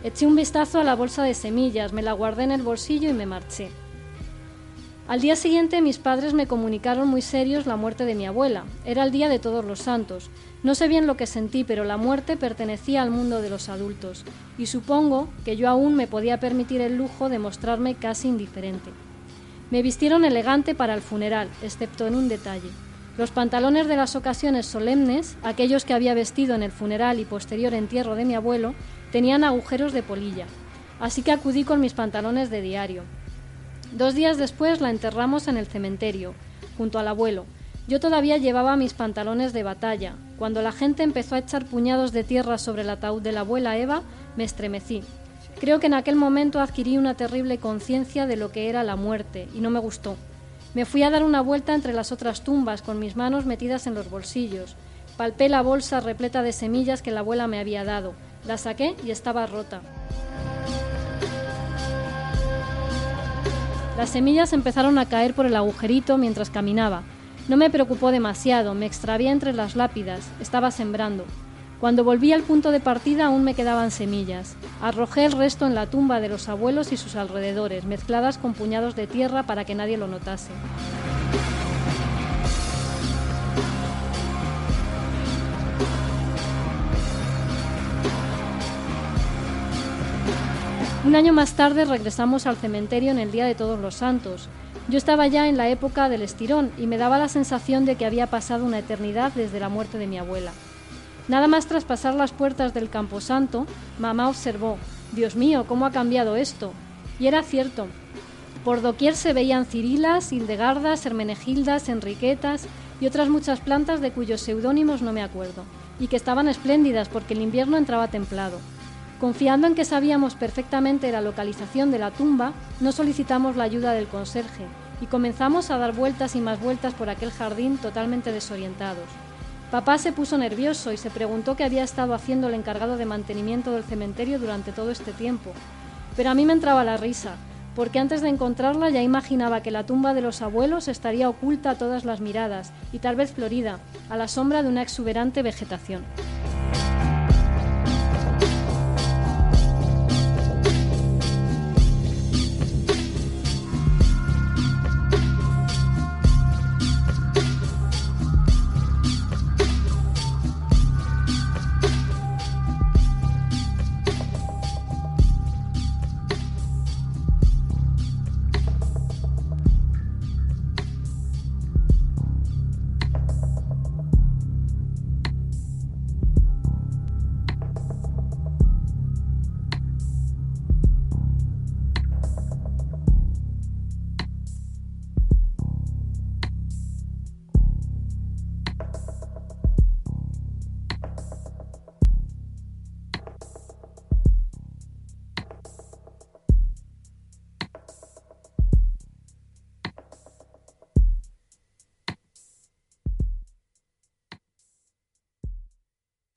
Eché un vistazo a la bolsa de semillas, me la guardé en el bolsillo y me marché. Al día siguiente mis padres me comunicaron muy serios la muerte de mi abuela. Era el día de todos los santos. No sé bien lo que sentí, pero la muerte pertenecía al mundo de los adultos, y supongo que yo aún me podía permitir el lujo de mostrarme casi indiferente. Me vistieron elegante para el funeral, excepto en un detalle. Los pantalones de las ocasiones solemnes, aquellos que había vestido en el funeral y posterior entierro de mi abuelo, tenían agujeros de polilla, así que acudí con mis pantalones de diario. Dos días después la enterramos en el cementerio, junto al abuelo. Yo todavía llevaba mis pantalones de batalla. Cuando la gente empezó a echar puñados de tierra sobre el ataúd de la abuela Eva, me estremecí. Creo que en aquel momento adquirí una terrible conciencia de lo que era la muerte, y no me gustó. Me fui a dar una vuelta entre las otras tumbas, con mis manos metidas en los bolsillos. Palpé la bolsa repleta de semillas que la abuela me había dado. La saqué y estaba rota. Las semillas empezaron a caer por el agujerito mientras caminaba. No me preocupó demasiado, me extravié entre las lápidas, estaba sembrando. Cuando volví al punto de partida aún me quedaban semillas. Arrojé el resto en la tumba de los abuelos y sus alrededores, mezcladas con puñados de tierra para que nadie lo notase. Un año más tarde regresamos al cementerio en el Día de Todos los Santos. Yo estaba ya en la época del estirón y me daba la sensación de que había pasado una eternidad desde la muerte de mi abuela. Nada más tras pasar las puertas del Camposanto, mamá observó, Dios mío, ¿cómo ha cambiado esto? Y era cierto. Por doquier se veían cirilas, hildegardas, hermenegildas, enriquetas y otras muchas plantas de cuyos seudónimos no me acuerdo, y que estaban espléndidas porque el invierno entraba templado. Confiando en que sabíamos perfectamente la localización de la tumba, no solicitamos la ayuda del conserje y comenzamos a dar vueltas y más vueltas por aquel jardín totalmente desorientados. Papá se puso nervioso y se preguntó qué había estado haciendo el encargado de mantenimiento del cementerio durante todo este tiempo. Pero a mí me entraba la risa, porque antes de encontrarla ya imaginaba que la tumba de los abuelos estaría oculta a todas las miradas y tal vez florida, a la sombra de una exuberante vegetación.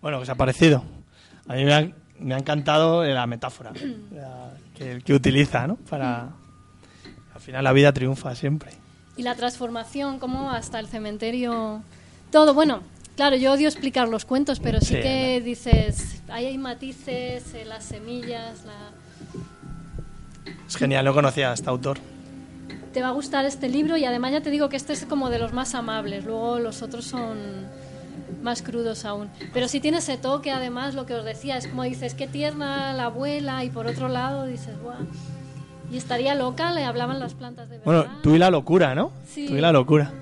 Bueno, ¿qué os ha parecido? A mí me ha, me ha encantado la metáfora *clears throat* la- que, que utiliza, ¿no? Para... Al final la vida triunfa siempre. Y la transformación, como hasta el cementerio. Todo, bueno, claro, yo odio explicar los cuentos, pero sí, Sí, que dices, ahí hay matices, eh, las semillas, la... Es genial, no conocía a este autor. te va a gustar este libro y además ya te digo que este es como de los más amables, luego los otros son más crudos aún. Pero sí tiene ese toque, además, lo que os decía, es como dices, qué tierna la abuela y por otro lado dices, guau. Y estaría loca, le hablaban las plantas de verdad. Bueno, tú y la locura, ¿no? Sí. Tú y la locura.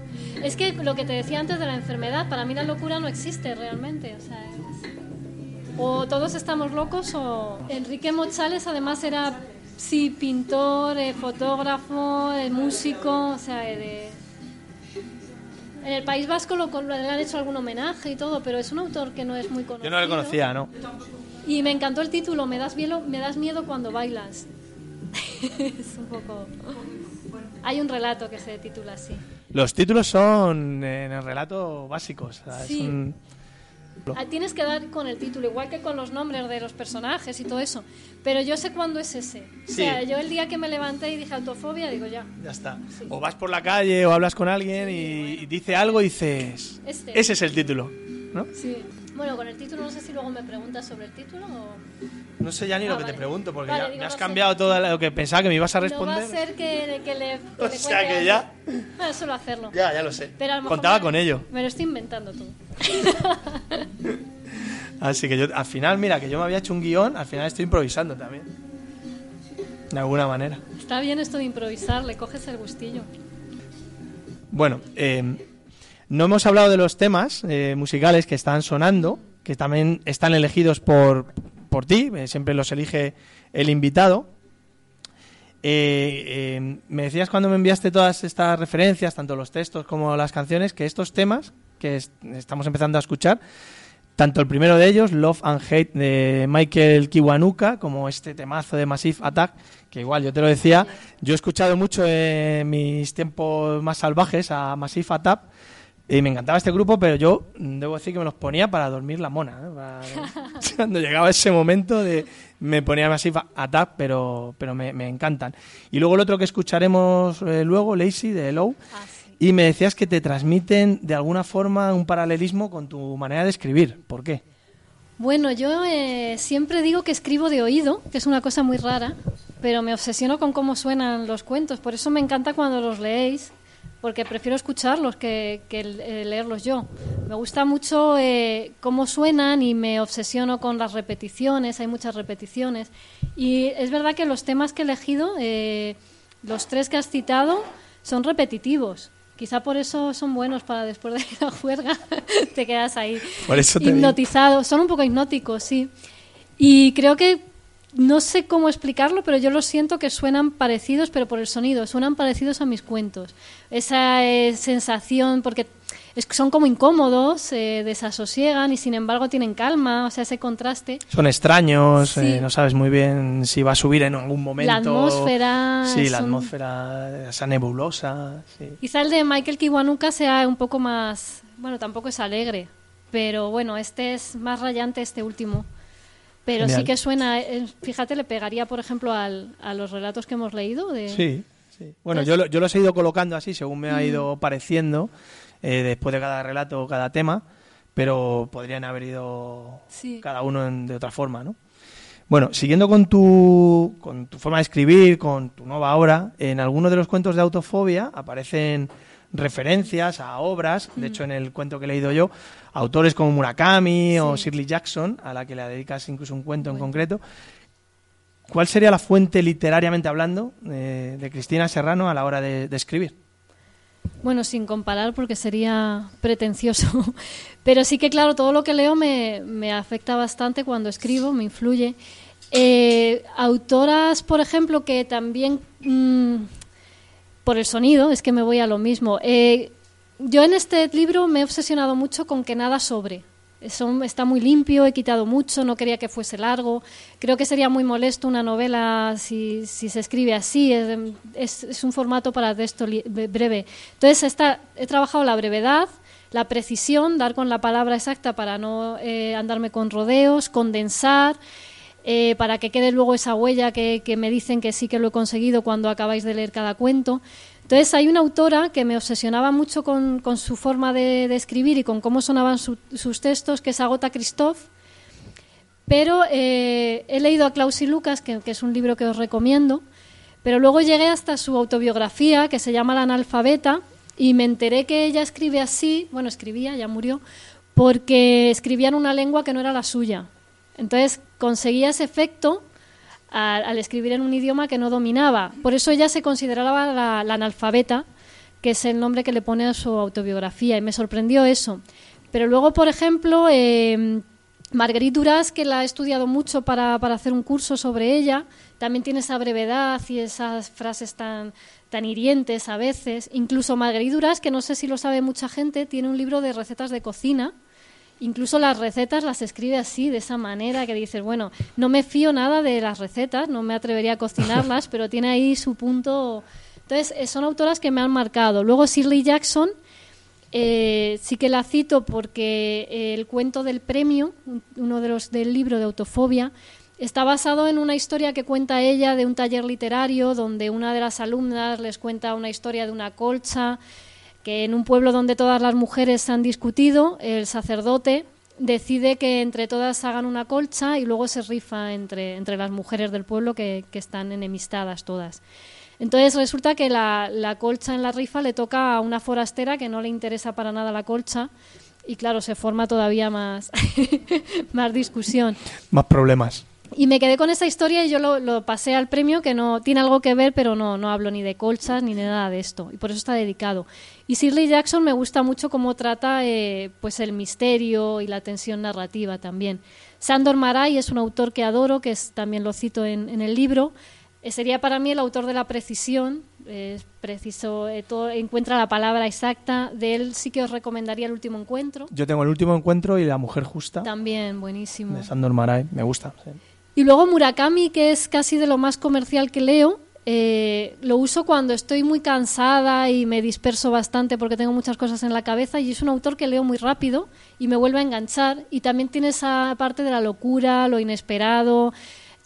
Es que lo que te decía antes de la enfermedad, para mí la locura no existe realmente. O, sea, es- o todos estamos locos o... Enrique Mochales además era, sí, pintor, eh, fotógrafo, eh, músico, o sea, eh, de... En el País Vasco lo, le han hecho algún homenaje y todo, pero es un autor que no es muy conocido. Yo no le conocía, ¿no? Y me encantó el título, Me das miedo, me das miedo cuando bailas. *laughs* es un poco... Hay un relato que se titula así. Los títulos son en el relato básicos. Sí. un- Ah, Tienes que dar con el título, igual que con los nombres de los personajes y todo eso. Pero yo sé cuándo es ese. O sea, yo el día que me levanté y dije autofobia, digo ya. Ya está. Sí. O vas por la calle o hablas con alguien y, y dice algo y dices... Este. Ese es el título. ¿no? Sí. Bueno, con el título no sé si luego me preguntas sobre el título o... No sé ya ni lo Ah, que te pregunto porque Vale, ya digo, me has no sé. cambiado todo lo que pensaba que me ibas a No va responder. a ser que, que le, que *laughs* O le sea que algo. ya- *laughs* Ah, Suelo hacerlo. Ya, ya lo sé. Pero a lo mejor Contaba me- con ello. Me lo estoy inventando todo. *laughs* Así que yo, al final, mira, que yo me había hecho un guion, al final estoy improvisando también. De alguna manera. Está bien esto de improvisar, le coges el gustillo. Bueno, eh, no hemos hablado de los temas eh, musicales que están sonando, que también están elegidos por, por ti, eh, siempre los elige el invitado. Eh, me decías cuando me enviaste todas estas referencias, tanto los textos como las canciones, que estos temas que es- estamos empezando a escuchar, tanto el primero de ellos, Love and Hate de Michael Kiwanuka, como este temazo de Massive Attack, que igual yo te lo decía, yo he escuchado mucho en mis tiempos más salvajes a Massive Attack y me encantaba este grupo, pero yo debo decir que me los ponía para dormir la mona. ¿eh? Para- *laughs* Cuando llegaba ese momento de me ponía Massive Attack, pero, pero me, me encantan. Y luego el otro que escucharemos eh, luego, Lazy, de Low, Ah, sí. y me decías que te transmiten de alguna forma un paralelismo con tu manera de escribir. ¿Por qué? Bueno, yo eh, siempre digo que escribo de oído, que es una cosa muy rara, pero me obsesiono con cómo suenan los cuentos. Por eso me encanta cuando los leéis, porque prefiero escucharlos que, que eh, leerlos yo. Me gusta mucho eh, cómo suenan y me obsesiono con las repeticiones, hay muchas repeticiones. Y es verdad que los temas que he elegido, eh, los tres que has citado, son repetitivos. Quizá por eso son buenos para después de *laughs* la juerga, te quedas ahí Por eso te digo. hipnotizado. Son un poco hipnóticos, sí. Y creo que no sé cómo explicarlo, pero yo lo siento que suenan parecidos, pero por el sonido, suenan parecidos a mis cuentos. Esa eh, sensación, porque es son como incómodos, eh, desasosiegan y sin embargo tienen calma, o sea, ese contraste. Son extraños, Sí. eh, no sabes muy bien si va a subir en algún momento. La atmósfera. Sí, la son- atmósfera, esa nebulosa. sí. Quizá el de Michael Kiwanuka sea un poco más, bueno, tampoco es alegre, pero bueno, este es más rayante, este último. Pero Genial. sí que suena, eh, fíjate, le pegaría, por ejemplo, al, a los relatos que hemos leído. De, Sí, sí. Bueno, yo, lo- yo los he ido colocando así según me ha ido pareciendo, eh, después de cada relato o cada tema, pero podrían haber ido Sí. cada uno en- de otra forma, ¿no? Bueno, siguiendo con tu, con tu forma de escribir, con tu nueva obra, en algunos de los cuentos de autofobia aparecen referencias a obras, de hecho en el cuento que he leído yo, autores como Murakami o. Shirley Jackson, a la que le dedicas incluso un cuento en concreto. ¿Cuál sería la fuente literariamente hablando eh, de Cristina Serrano a la hora de, de escribir? Bueno, sin comparar porque sería pretencioso. *laughs* Pero sí que, claro, todo lo que leo me, me afecta bastante cuando escribo, me influye. Eh, autoras, por ejemplo, que también, mm, por el sonido, es que me voy a lo mismo. Eh, yo en este libro me he obsesionado mucho con que nada sobre. Está muy limpio, he quitado mucho, no quería que fuese largo. Creo que sería muy molesto una novela si, se escribe así. Es, un formato para texto breve. Entonces he trabajado la brevedad, la precisión, dar con la palabra exacta para no eh, andarme con rodeos, condensar, eh, para que quede luego esa huella que, me dicen que sí que lo he conseguido cuando acabáis de leer cada cuento. Entonces hay una autora que me obsesionaba mucho con, su forma de, escribir y con cómo sonaban su- sus textos, que es Agota Christoph. Pero eh, he leído a Klaus y Lucas, que, que es un libro que os recomiendo, pero luego llegué hasta su autobiografía, que se llama La analfabeta, y me enteré que ella escribe así, bueno, escribía, ya murió, porque escribía en una lengua que no era la suya. Entonces conseguía ese efecto al, al escribir en un idioma que no dominaba. Por eso ella se consideraba la, analfabeta, que es el nombre que le pone a su autobiografía, y me sorprendió eso. Pero luego, por ejemplo, eh, Marguerite Duras, que la he estudiado mucho para, para hacer un curso sobre ella, también tiene esa brevedad y esas frases tan, tan hirientes a veces. Incluso Marguerite Duras, que no sé si lo sabe mucha gente, tiene un libro de recetas de cocina incluso las recetas las escribe así, de esa manera, que dices, bueno, no me fío nada de las recetas, no me atrevería a cocinarlas, *laughs* pero tiene ahí su punto. Entonces, eh, son autoras que me han marcado. Luego, Shirley Jackson, eh, sí que la cito porque eh, el cuento del premio, un- uno de los del libro de autofobia, está basado en una historia que cuenta ella de un taller literario donde una de las alumnas les cuenta una historia de una colcha que en un pueblo donde todas las mujeres han discutido, el sacerdote decide que entre todas hagan una colcha y luego se rifa entre, entre las mujeres del pueblo que, que están enemistadas todas. Entonces resulta que la, la colcha en la rifa le toca a una forastera que no le interesa para nada la colcha y claro, se forma todavía más, *laughs* más discusión. Más problemas. Y me quedé con esa historia y yo lo, lo pasé al premio, que no tiene algo que ver, pero no, no hablo ni de colchas ni de nada de esto. Y por eso está dedicado. Y Shirley Jackson me gusta mucho cómo trata eh, pues el misterio y la tensión narrativa también. Sandor Maray es un autor que adoro, que es, también lo cito en, en el libro. Eh, sería para mí el autor de la precisión. eh, Es preciso, eh, todo- encuentra la palabra exacta. De él sí que os recomendaría el último encuentro. Yo tengo el último encuentro y La Mujer Justa También buenísimo. de Sandor Maray. Me gusta. sí. Y luego Murakami, que es casi de lo más comercial que leo, eh, lo uso cuando estoy muy cansada y me disperso bastante porque tengo muchas cosas en la cabeza y es un autor que leo muy rápido y me vuelve a enganchar y también tiene esa parte de la locura, lo inesperado.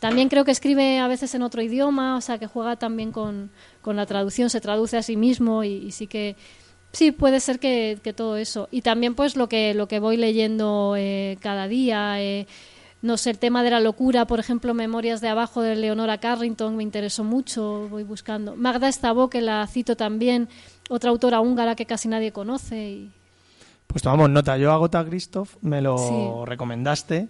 También creo que escribe a veces en otro idioma, o sea que juega también con, con la traducción, se traduce a sí mismo y, sí que sí puede ser que, que todo eso. Y también pues lo que, lo que voy leyendo eh, cada día. eh, no sé, el tema de la locura, por ejemplo, Memorias de Abajo de Leonora Carrington me interesó mucho, voy buscando. Magda Estabó, que la cito también, otra autora húngara que casi nadie conoce. Y... Pues tomamos nota. Yo a Gota Christoph me lo Sí. recomendaste.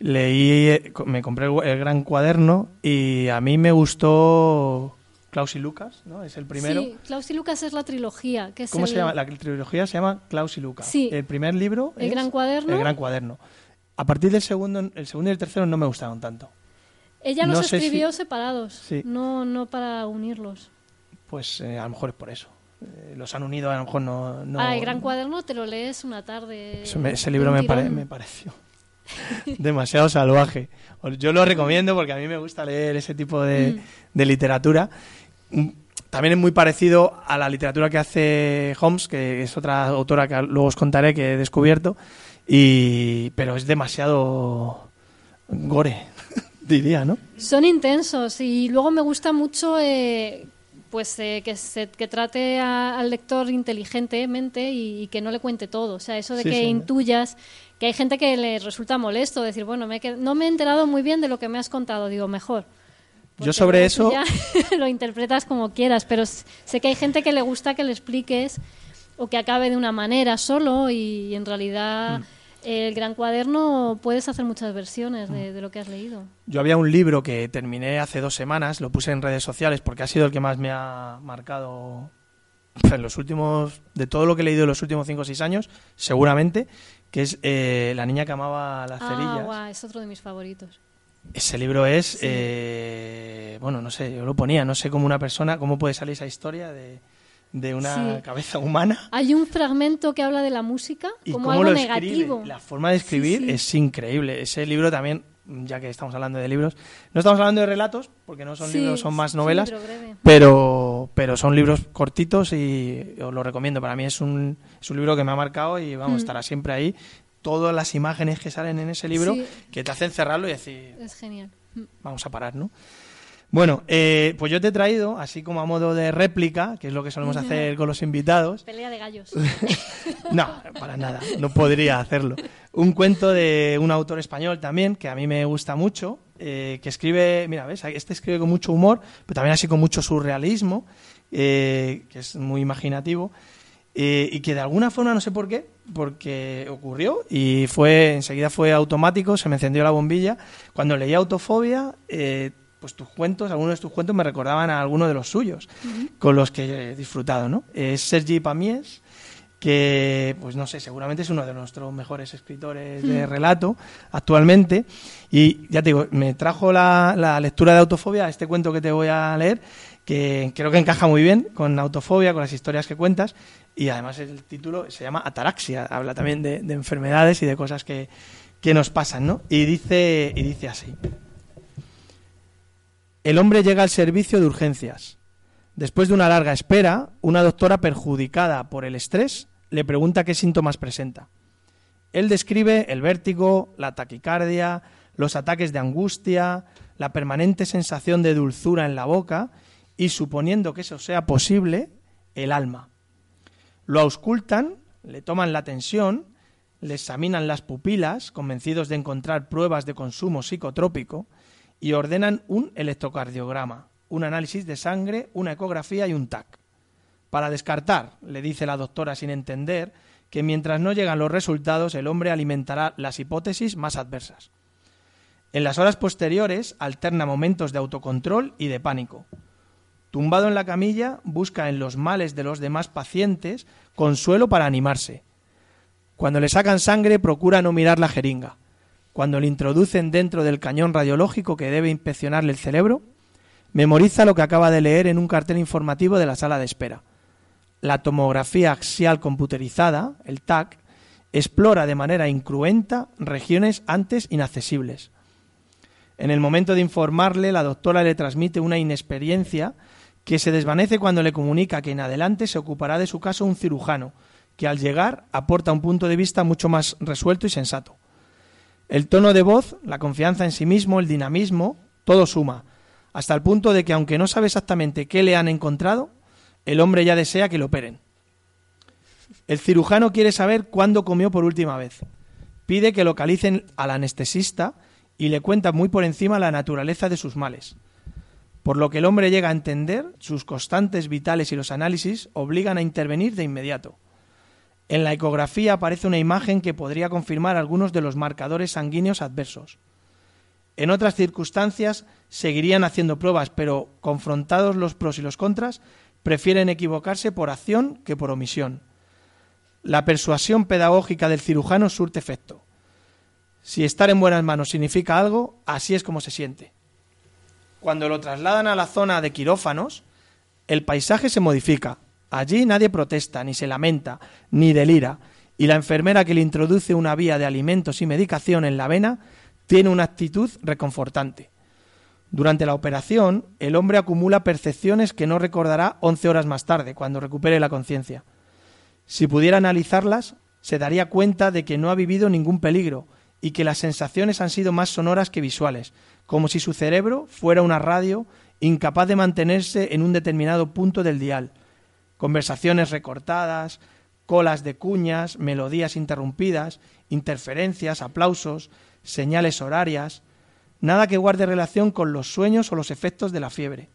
Leí, eh, me compré el, el gran cuaderno y a mí me gustó Klaus y Lucas, ¿no? Es el primero. Sí, Klaus y Lucas es la trilogía. Que es ¿Cómo el, se llama? La trilogía se llama Klaus y Lucas. Sí. El primer libro El es gran cuaderno. El gran cuaderno. A partir del segundo, el segundo y el tercero no me gustaron tanto. Ella los no sé escribió si- separados, Sí. no, no para unirlos. Pues eh, a lo mejor es por eso. Eh, los han unido, a lo mejor no. no ah, el gran cuaderno te lo lees una tarde. Eso me- ese libro me, pare- tirón. me pareció *laughs* demasiado salvaje. Yo lo recomiendo porque a mí me gusta leer ese tipo de, Mm. de literatura. Mm, También es muy parecido a la literatura que hace Holmes, que es otra autora que luego os contaré que he descubierto, y, pero es demasiado gore, *laughs* diría, ¿no? Son intensos y luego me gusta mucho eh, pues eh, que, se, que trate a- al lector inteligentemente y, y que no le cuente todo. O sea, eso de Sí, que sí. intuyas que hay gente que le resulta molesto decir, bueno, me he qued- no me he enterado muy bien de lo que me has contado, digo, mejor. Yo sobre eso, ya *laughs* lo interpretas como quieras, pero sé que hay gente que le gusta que le expliques o que acabe de una manera solo y, en realidad Mm. el gran cuaderno puedes hacer muchas versiones de, de lo que has leído. yo había un libro que terminé hace dos semanas, lo puse en redes sociales porque ha sido el que más me ha marcado en los últimos, de todo lo que he leído en los últimos cinco o seis años, seguramente, que es eh, La niña que amaba las Ah, cerillas. guau, es otro de mis favoritos. Ese libro es, Sí. eh, bueno, no sé, yo lo ponía, no sé cómo una persona, cómo puede salir esa historia de, de una Sí. cabeza humana Hay un fragmento que habla de la música y como algo lo negativo. La forma de escribir Sí, sí. es increíble. Ese libro también, ya que estamos hablando de libros, no estamos hablando de relatos, porque no son libros, son más novelas, pero, pero son libros cortitos y os lo recomiendo. Para mí es un, es un libro que me ha marcado y vamos, Mm. estará siempre ahí. Todas las imágenes que salen en ese libro que te hacen cerrarlo y decir, Es genial. Vamos a parar, ¿no? Bueno, eh, pues yo te he traído, así como a modo de réplica, que es lo que solemos hacer con los invitados. Pelea de gallos. *laughs* No, para nada, no podría hacerlo. Un cuento de un autor español también, que a mí me gusta mucho, eh, que escribe, mira, ves, este escribe con mucho humor, pero también así con mucho surrealismo, eh, que es muy imaginativo, eh, y que de alguna forma, no sé por qué, porque ocurrió y fue enseguida fue automático, se me encendió la bombilla. Cuando leí Autofobia, eh, pues tus cuentos, algunos de tus cuentos me recordaban a algunos de los suyos, con los que he disfrutado, ¿no? Es Sergi Pamies, que, pues no sé, seguramente es uno de nuestros mejores escritores de relato actualmente. Y ya te digo, me trajo la, la lectura de Autofobia, este cuento que te voy a leer, que creo que encaja muy bien con Autofobia, con las historias que cuentas, y además el título se llama Ataraxia, habla también de, de enfermedades y de cosas que, que nos pasan, ¿no? Y dice, y dice así. El hombre llega al servicio de urgencias. Después de una larga espera, una doctora perjudicada por el estrés le pregunta qué síntomas presenta. Él describe el vértigo, la taquicardia, los ataques de angustia, la permanente sensación de dulzura en la boca y, suponiendo que eso sea posible, el alma. Lo auscultan, le toman la tensión, le examinan las pupilas, convencidos de encontrar pruebas de consumo psicotrópico, y ordenan un electrocardiograma, un análisis de sangre, una ecografía y un TAC. Para descartar, le dice la doctora sin entender, que mientras no llegan los resultados el hombre alimentará las hipótesis más adversas. En las horas posteriores alterna momentos de autocontrol y de pánico. Tumbado en la camilla, busca en los males de los demás pacientes consuelo para animarse. Cuando le sacan sangre, procura no mirar la jeringa. Cuando le introducen dentro del cañón radiológico que debe inspeccionarle el cerebro, memoriza lo que acaba de leer en un cartel informativo de la sala de espera. La tomografía axial computerizada, el TAC, explora de manera incruenta regiones antes inaccesibles. En el momento de informarle, la doctora le transmite una inexperiencia que se desvanece cuando le comunica que en adelante se ocupará de su caso un cirujano, que al llegar aporta un punto de vista mucho más resuelto y sensato. El tono de voz, la confianza en sí mismo, el dinamismo, todo suma, hasta el punto de que aunque no sabe exactamente qué le han encontrado, el hombre ya desea que lo operen. El cirujano quiere saber cuándo comió por última vez. Pide que localicen al anestesista y le cuenta muy por encima la naturaleza de sus males. Por lo que el hombre llega a entender, sus constantes vitales y los análisis obligan a intervenir de inmediato. En la ecografía aparece una imagen que podría confirmar algunos de los marcadores sanguíneos adversos. En otras circunstancias seguirían haciendo pruebas, pero confrontados los pros y los contras, prefieren equivocarse por acción que por omisión. La persuasión pedagógica del cirujano surte efecto. Si estar en buenas manos significa algo, así es como se siente. Cuando lo trasladan a la zona de quirófanos, el paisaje se modifica, Allí nadie protesta, ni se lamenta, ni delira, y la enfermera que le introduce una vía de alimentos y medicación en la vena tiene una actitud reconfortante. Durante la operación, el hombre acumula percepciones que no recordará once horas más tarde, cuando recupere la conciencia. Si pudiera analizarlas, se daría cuenta de que no ha vivido ningún peligro y que las sensaciones han sido más sonoras que visuales, como si su cerebro fuera una radio incapaz de mantenerse en un determinado punto del dial, conversaciones recortadas, colas de cuñas, melodías interrumpidas, interferencias, aplausos, señales horarias, nada que guarde relación con los sueños o los efectos de la fiebre.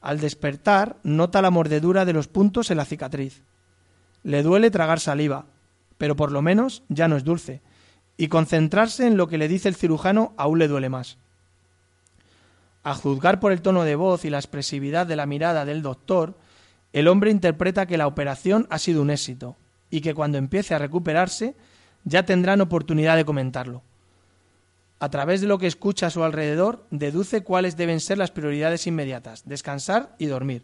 Al despertar, nota la mordedura de los puntos en la cicatriz. Le duele tragar saliva, pero por lo menos ya no es dulce, y concentrarse en lo que le dice el cirujano aún le duele más. A juzgar por el tono de voz y la expresividad de la mirada del doctor, el hombre interpreta que la operación ha sido un éxito y que cuando empiece a recuperarse ya tendrán oportunidad de comentarlo. A través de lo que escucha a su alrededor, deduce cuáles deben ser las prioridades inmediatas, descansar y dormir.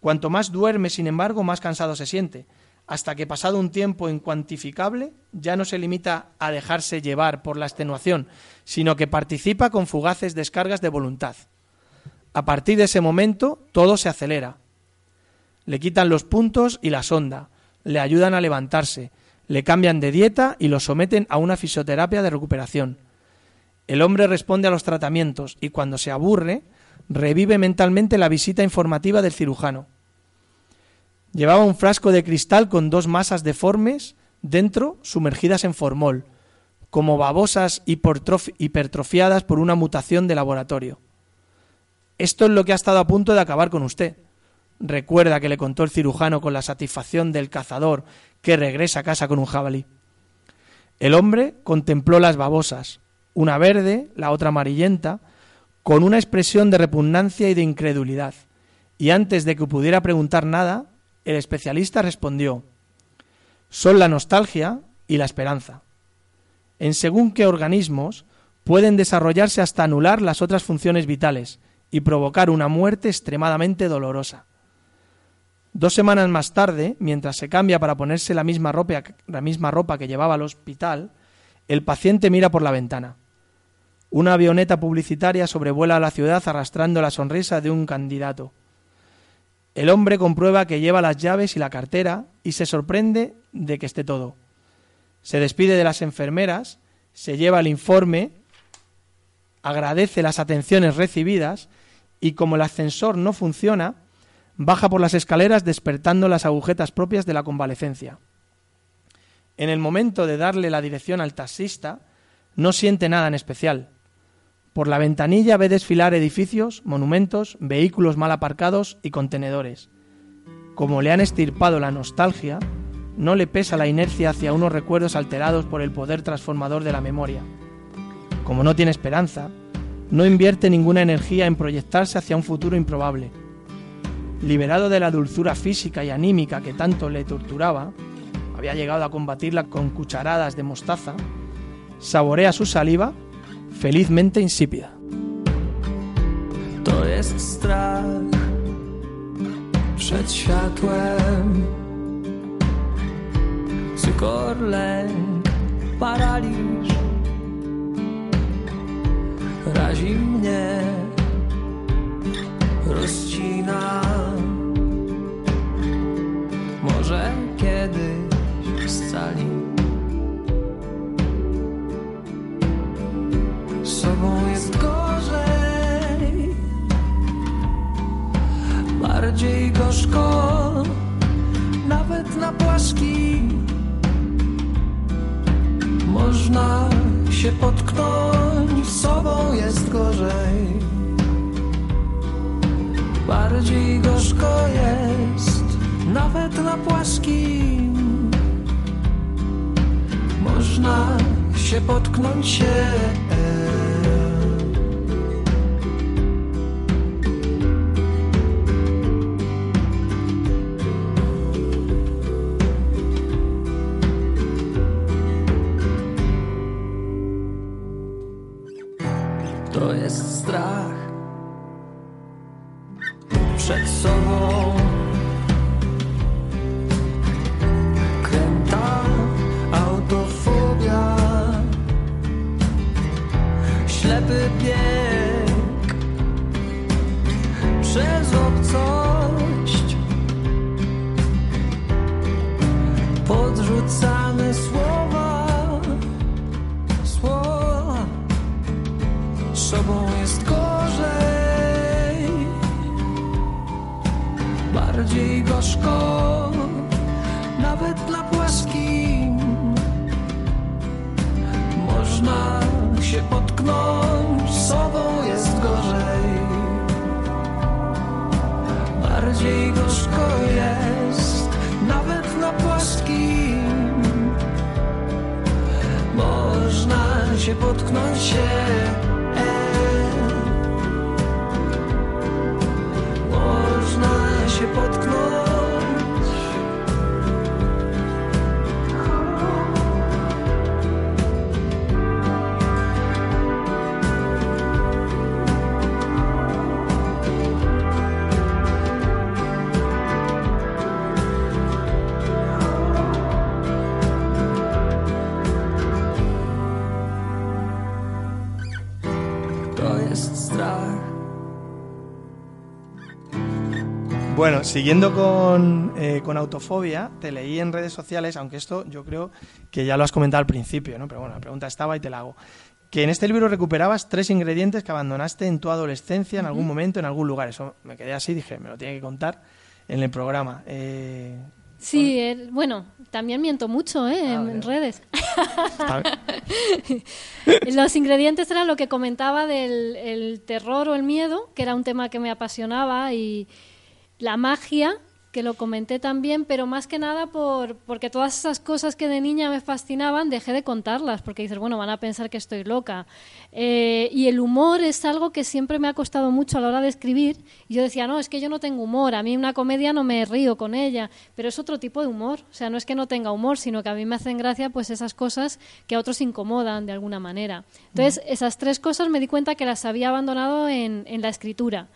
Cuanto más duerme, sin embargo, más cansado se siente, hasta que pasado un tiempo incuantificable ya no se limita a dejarse llevar por la extenuación, sino que participa con fugaces descargas de voluntad. A partir de ese momento todo se acelera, le quitan los puntos y la sonda, le ayudan a levantarse, le cambian de dieta y lo someten a una fisioterapia de recuperación. El hombre responde a los tratamientos y cuando se aburre, revive mentalmente la visita informativa del cirujano. Llevaba un frasco de cristal con dos masas deformes dentro sumergidas en formol, como babosas hipertrofiadas por una mutación de laboratorio. Esto es lo que ha estado a punto de acabar con usted. Recuerda que le contó el cirujano con la satisfacción del cazador que regresa a casa con un jabalí. El hombre contempló las babosas, una verde, la otra amarillenta, con una expresión de repugnancia y de incredulidad, y antes de que pudiera preguntar nada, el especialista respondió Son la nostalgia y la esperanza. En según qué organismos pueden desarrollarse hasta anular las otras funciones vitales, y provocar una muerte extremadamente dolorosa. Dos semanas más tarde, mientras se cambia para ponerse la misma ropa, que llevaba al hospital, el paciente mira por la ventana. Una avioneta publicitaria sobrevuela la ciudad arrastrando la sonrisa de un candidato. El hombre comprueba que lleva las llaves y la cartera y se sorprende de que esté todo. Se despide de las enfermeras, se lleva el informe, agradece las atenciones recibidas y como el ascensor no funciona, baja por las escaleras despertando las agujetas propias de la convalecencia. En el momento de darle la dirección al taxista, no siente nada en especial. Por la ventanilla ve desfilar edificios, monumentos, vehículos mal aparcados y contenedores. Como le han estirpado la nostalgia, no le pesa la inercia hacia unos recuerdos alterados por el poder transformador de la memoria. Como no tiene esperanza, no invierte ninguna energía en proyectarse hacia un futuro improbable. Liberado de la dulzura física y anímica que tanto le torturaba, había llegado a combatirla con cucharadas de mostaza, saborea su saliva felizmente insípida. Rozcina. Może kiedyś scali. sobą jest gorzej Bardziej gorzko Nawet na płaski Można się potknąć Sobą jest gorzej Bardziej gorzko jest Nawet na płaskim. Można się potknąć się przez obcość. Podrzucane słowa, słowa sobą jest gorzej, bardziej gorzko, nawet na płaskim. Można się potknąć, sobą jest gorzko jest, nawet na płaskim. Można się potknąć się. Można się potknąć. Siguiendo con, eh, con autofobia, te leí en redes sociales, aunque esto yo creo que ya lo has comentado al principio, ¿no? Pero bueno, la pregunta estaba y te la hago. Que en este libro recuperabas tres ingredientes que abandonaste en tu adolescencia, en algún momento, en algún lugar. Eso me quedé así, dije, me lo tiene que contar en el programa. Eh, Sí, eh, bueno, también miento mucho ¿eh? Ah, en redes. *laughs* Los ingredientes eran lo que comentaba del el terror o el miedo, que era un tema que me apasionaba, y la magia, que lo comenté también, pero más que nada por, porque todas esas cosas que de niña me fascinaban, dejé de contarlas, porque dices, bueno, van a pensar que estoy loca. Eh, y el humor es algo que siempre me ha costado mucho a la hora de escribir. Y yo decía, no, es que yo no tengo humor, a mí una comedia no me río con ella, pero es otro tipo de humor. O sea, no es que no tenga humor, sino que a mí me hacen gracia pues esas cosas que a otros incomodan de alguna manera. Entonces, esas tres cosas me di cuenta que las había abandonado en, en la escritura.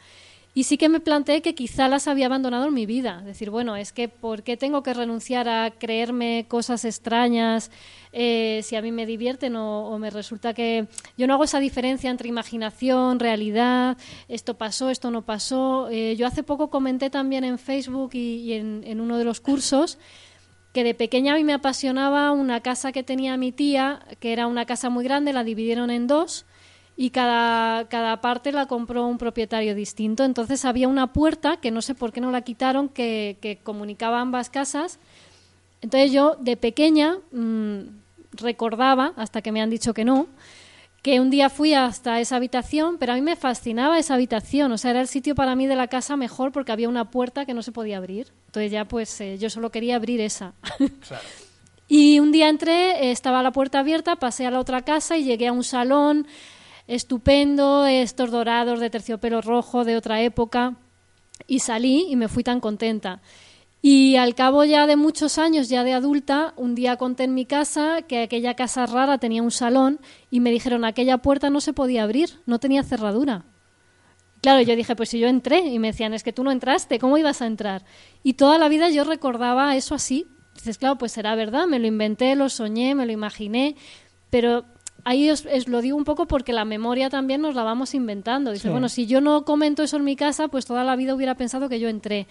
Y sí que me planteé que quizá las había abandonado en mi vida. Decir, bueno, es que ¿por qué tengo que renunciar a creerme cosas extrañas eh, si a mí me divierten o, o me resulta que yo no hago esa diferencia entre imaginación, realidad, esto pasó, esto no pasó. Eh, yo hace poco comenté también en Facebook y, en, en uno de los cursos que de pequeña a mí me apasionaba una casa que tenía mi tía, que era una casa muy grande, la dividieron en dos y cada, cada parte la compró un propietario distinto. Entonces había una puerta, que no sé por qué no la quitaron, que, que comunicaba ambas casas. Entonces yo de pequeña mm, recordaba, hasta que me han dicho que no, que un día fui hasta esa habitación, pero a mí me fascinaba esa habitación, o sea, era el sitio para mí de la casa mejor porque había una puerta que no se podía abrir. Entonces ya pues eh, yo solo quería abrir esa. *laughs* Claro. Y un día entré, estaba la puerta abierta, pasé a la otra casa y llegué a un salón estupendo, estos dorados de terciopelo rojo de otra época, y salí y me fui tan contenta. Y al cabo ya de muchos años, ya de adulta, un día conté en mi casa que aquella casa rara tenía un salón y me dijeron aquella puerta no se podía abrir, no tenía cerradura. Claro, yo dije, pues si yo entré y me decían, es que tú no entraste, ¿cómo ibas a entrar? Y toda la vida yo recordaba eso así. Dices, claro, pues será verdad, me lo inventé, lo soñé, me lo imaginé, pero ahí os, os lo digo un poco porque la memoria también nos la vamos inventando. Dice, Sí. bueno, si yo no comento eso en mi casa, pues toda la vida hubiera pensado que yo entré.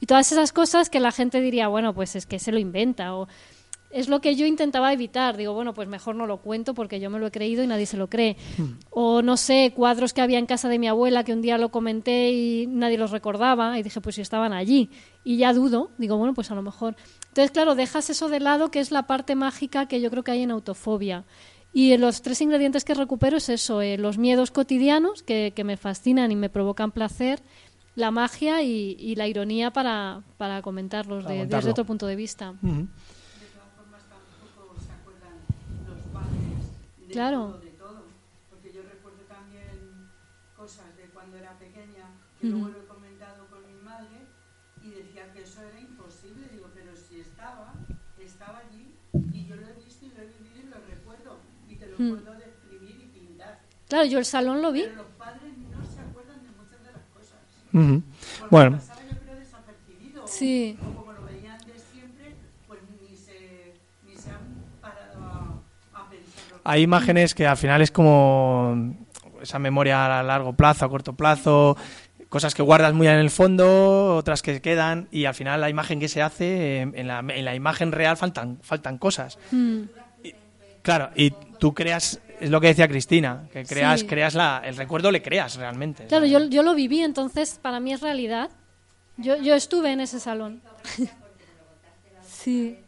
Y todas esas cosas que la gente diría, bueno, pues es que se lo inventa. O es lo que yo intentaba evitar. Digo, bueno, pues mejor no lo cuento porque yo me lo he creído y nadie se lo cree. O no sé, cuadros que había en casa de mi abuela que un día lo comenté y nadie los recordaba. Y dije, pues si estaban allí. Y ya dudo. Digo, bueno, pues a lo mejor. Entonces, claro, dejas eso de lado, que es la parte mágica que yo creo que hay en autofobia. Y los tres ingredientes que recupero es eso, eh, los miedos cotidianos que, que me fascinan y me provocan placer, la magia y, y la ironía para, para comentarlos Para de- desde otro punto de vista. Ujú. Claro. de todo, porque yo recuerdo también cosas de cuando era pequeña, que luego lo he comentado con mi madre y decía que eso era imposible, digo, pero si estaba, estaba allí y yo lo he visto y lo he vivido y lo recuerdo y puedo describir y pintar, Claro, yo el salón lo vi. pero los padres no se acuerdan de muchas de las cosas. Ujú. Porque Bueno, pasaba yo creo desapercibido, o- Sí. o como lo veían de siempre, pues ni se, ni se han parado a, a pensarlo. hay imágenes que al final es como esa memoria a largo plazo, a corto plazo, cosas que guardas muy en el fondo, otras que quedan, y al final la imagen que se hace, eh, en la, en la imagen real faltan, faltan cosas. Mm, Claro, y tú creas, es lo que decía Cristina, que creas, Sí. creas la, el recuerdo le creas realmente. Claro, yo, yo lo viví, entonces para mí es realidad. Yo, yo estuve en ese salón. *laughs* sí.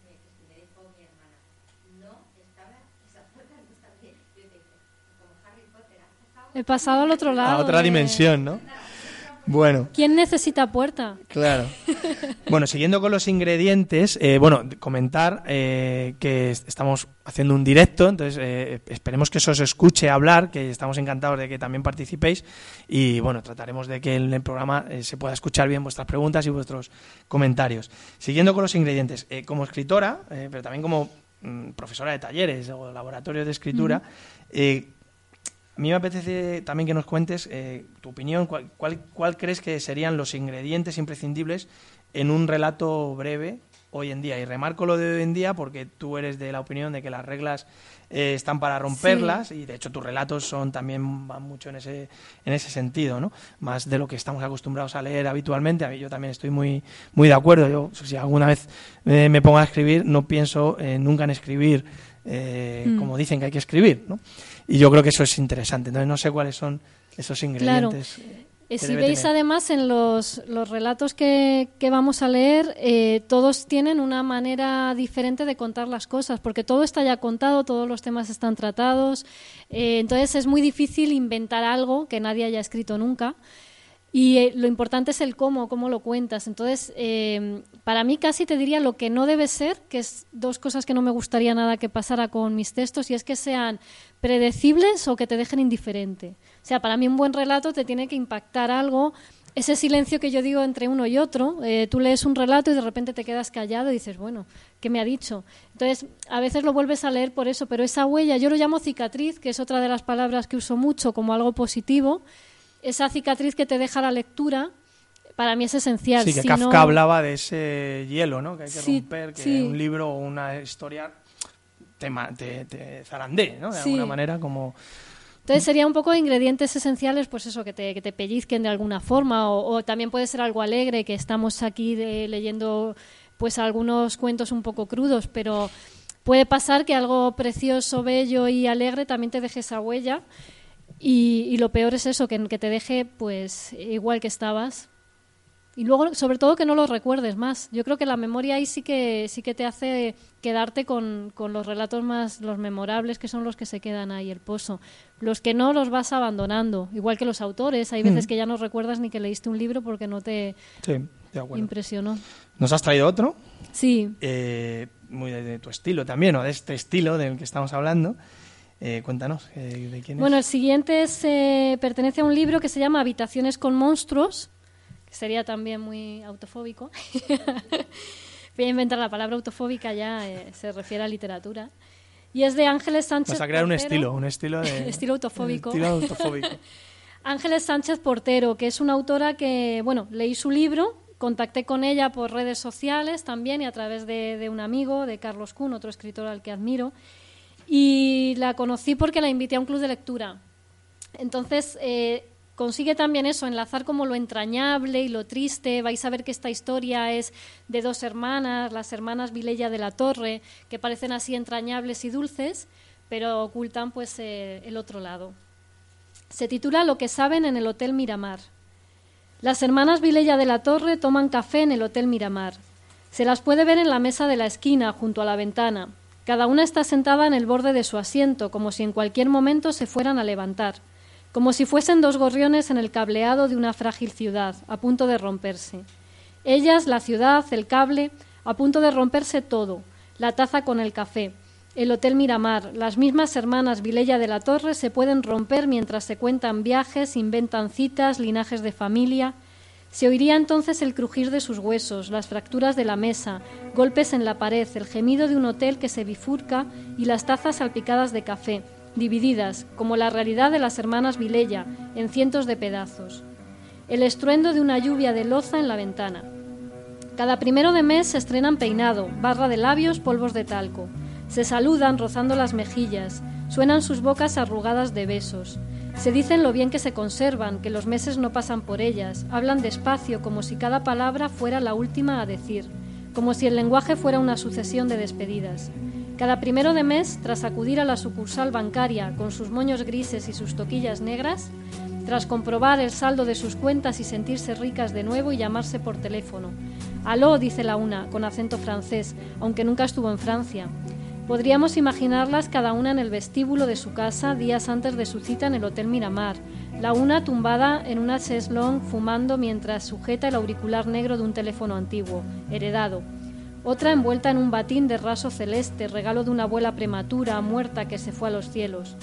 He pasado al otro lado. a otra dimensión, ¿no? Bueno. ¿Quién necesita puerta? Claro. *laughs* Bueno, siguiendo con los ingredientes, eh, bueno, comentar eh, que est- estamos haciendo un directo, entonces eh, esperemos que eso os escuche hablar, que estamos encantados de que también participéis y bueno, trataremos de que en el programa eh, se pueda escuchar bien vuestras preguntas y vuestros comentarios. Siguiendo con los ingredientes, eh, como escritora, eh, pero también como mm, profesora de talleres o laboratorios de escritura, eh, a mí me apetece también que nos cuentes eh, tu opinión, cuál, cuál, cuál crees que serían los ingredientes imprescindibles en un relato breve hoy en día. Y remarco lo de hoy en día porque tú eres de la opinión de que las reglas eh, están para romperlas y de hecho tus relatos son también van mucho en ese, en ese sentido, ¿no? Más de lo que estamos acostumbrados a leer habitualmente. A mí yo también estoy muy, muy de acuerdo. Yo, si alguna vez eh, me pongo a escribir, no pienso eh, nunca en escribir eh, Mm. como dicen que hay que escribir, ¿no? Y yo creo que eso es interesante. Entonces no sé cuáles son esos Claro. ingredientes. Eh, que si veis tener. además en los, los relatos que, que vamos a leer, eh, todos tienen una manera diferente de contar las cosas, porque todo está ya contado, todos los temas están tratados, eh, entonces es muy difícil inventar algo que nadie haya escrito nunca. Y eh, lo importante es el cómo, cómo lo cuentas. Entonces, eh, para mí casi te diría lo que no debe ser, que es dos cosas que no me gustaría nada que pasara con mis textos, y es que sean predecibles o que te dejen indiferente. O sea, para mí un buen relato te tiene que impactar algo. Ese silencio que yo digo entre uno y otro, eh, tú lees un relato y de repente te quedas callado y dices, bueno, ¿qué me ha dicho? Entonces, a veces lo vuelves a leer por eso, pero esa huella, yo lo llamo cicatriz, que es otra de las palabras que uso mucho como algo positivo, esa cicatriz que te deja la lectura, para mí es esencial. Sí, que Si Kafka no- hablaba de ese hielo, ¿no? Que hay que Sí, romper, que sí. un libro o una historia te, te, te zarandee, ¿no? De Sí. alguna manera, como... Entonces sería un poco ingredientes esenciales, pues eso, que te, que te pellizquen de alguna forma, o, o también puede ser algo alegre, que estamos aquí de- leyendo pues algunos cuentos un poco crudos, pero puede pasar que algo precioso, bello y alegre también te deje esa huella. Y, y lo peor es eso, que, que te deje pues igual que estabas. Y luego, sobre todo, que no lo recuerdes más. Yo creo que la memoria ahí sí que, sí que te hace quedarte con, con los relatos más, los memorables, que son los que se quedan ahí, el pozo. Los que no los vas abandonando. Igual que los autores. Hay veces Mm. que ya no recuerdas ni que leíste un libro porque no te Sí, impresionó. Nos has traído otro, Sí, eh, muy de, de tu estilo también, o de este estilo del que estamos hablando. Eh, cuéntanos, eh, ¿de quién es? Bueno, el siguiente es, eh, pertenece a un libro que se llama Habitaciones con monstruos, que sería también muy autofóbico. *laughs* Voy a inventar la palabra autofóbica, ya se refiere a literatura. Y es de Ángeles Sánchez. Vas a crear un estilo, un estilo de... *laughs* Estilo autofóbico. Estilo autofóbico. *laughs* Ángeles Sánchez Portero, que es una autora que, bueno, leí su libro, contacté con ella por redes sociales también y a través de, de un amigo, de Carlos Kuhn, otro escritor al que admiro, y la conocí porque la invité a un club de lectura. Entonces, eh, consigue también eso, enlazar como lo entrañable y lo triste. Vais a ver que esta historia es de dos hermanas, las hermanas Vilella de la Torre, que parecen así entrañables y dulces, pero ocultan pues eh, el otro lado. Se titula Lo que saben en el Hotel Miramar. Las hermanas Vilella de la Torre toman café en el Hotel Miramar. Se las puede ver en la mesa de la esquina, junto a la ventana. Cada una está sentada en el borde de su asiento, como si en cualquier momento se fueran a levantar, como si fuesen dos gorriones en el cableado de una frágil ciudad, a punto de romperse. Ellas, la ciudad, el cable, a punto de romperse todo, la taza con el café, el Hotel Miramar, las mismas hermanas Vilella de la Torre se pueden romper mientras se cuentan viajes, inventan citas, linajes de familia. Se oiría entonces el crujir de sus huesos, las fracturas de la mesa, golpes en la pared, el gemido de un hotel que se bifurca y las tazas salpicadas de café, divididas, como la realidad de las hermanas Vilella, en cientos de pedazos. El estruendo de una lluvia de loza en la ventana. Cada primero de mes se estrenan peinado, barra de labios, polvos de talco. Se saludan rozando las mejillas, suenan sus bocas arrugadas de besos. Se dicen lo bien que se conservan, que los meses no pasan por ellas, hablan despacio como si cada palabra fuera la última a decir, como si el lenguaje fuera una sucesión de despedidas. Cada primero de mes, tras acudir a la sucursal bancaria con sus moños grises y sus toquillas negras, tras comprobar el saldo de sus cuentas y sentirse ricas de nuevo y llamarse por teléfono. Aló, dice la una, con acento francés, aunque nunca estuvo en Francia. Podríamos imaginarlas cada una en el vestíbulo de su casa días antes de su cita en el Hotel Miramar, la una tumbada en una cheslong fumando mientras sujeta el auricular negro de un teléfono antiguo, heredado. Otra envuelta en un batín de raso celeste, regalo de una abuela prematura, muerta, que se fue a los cielos.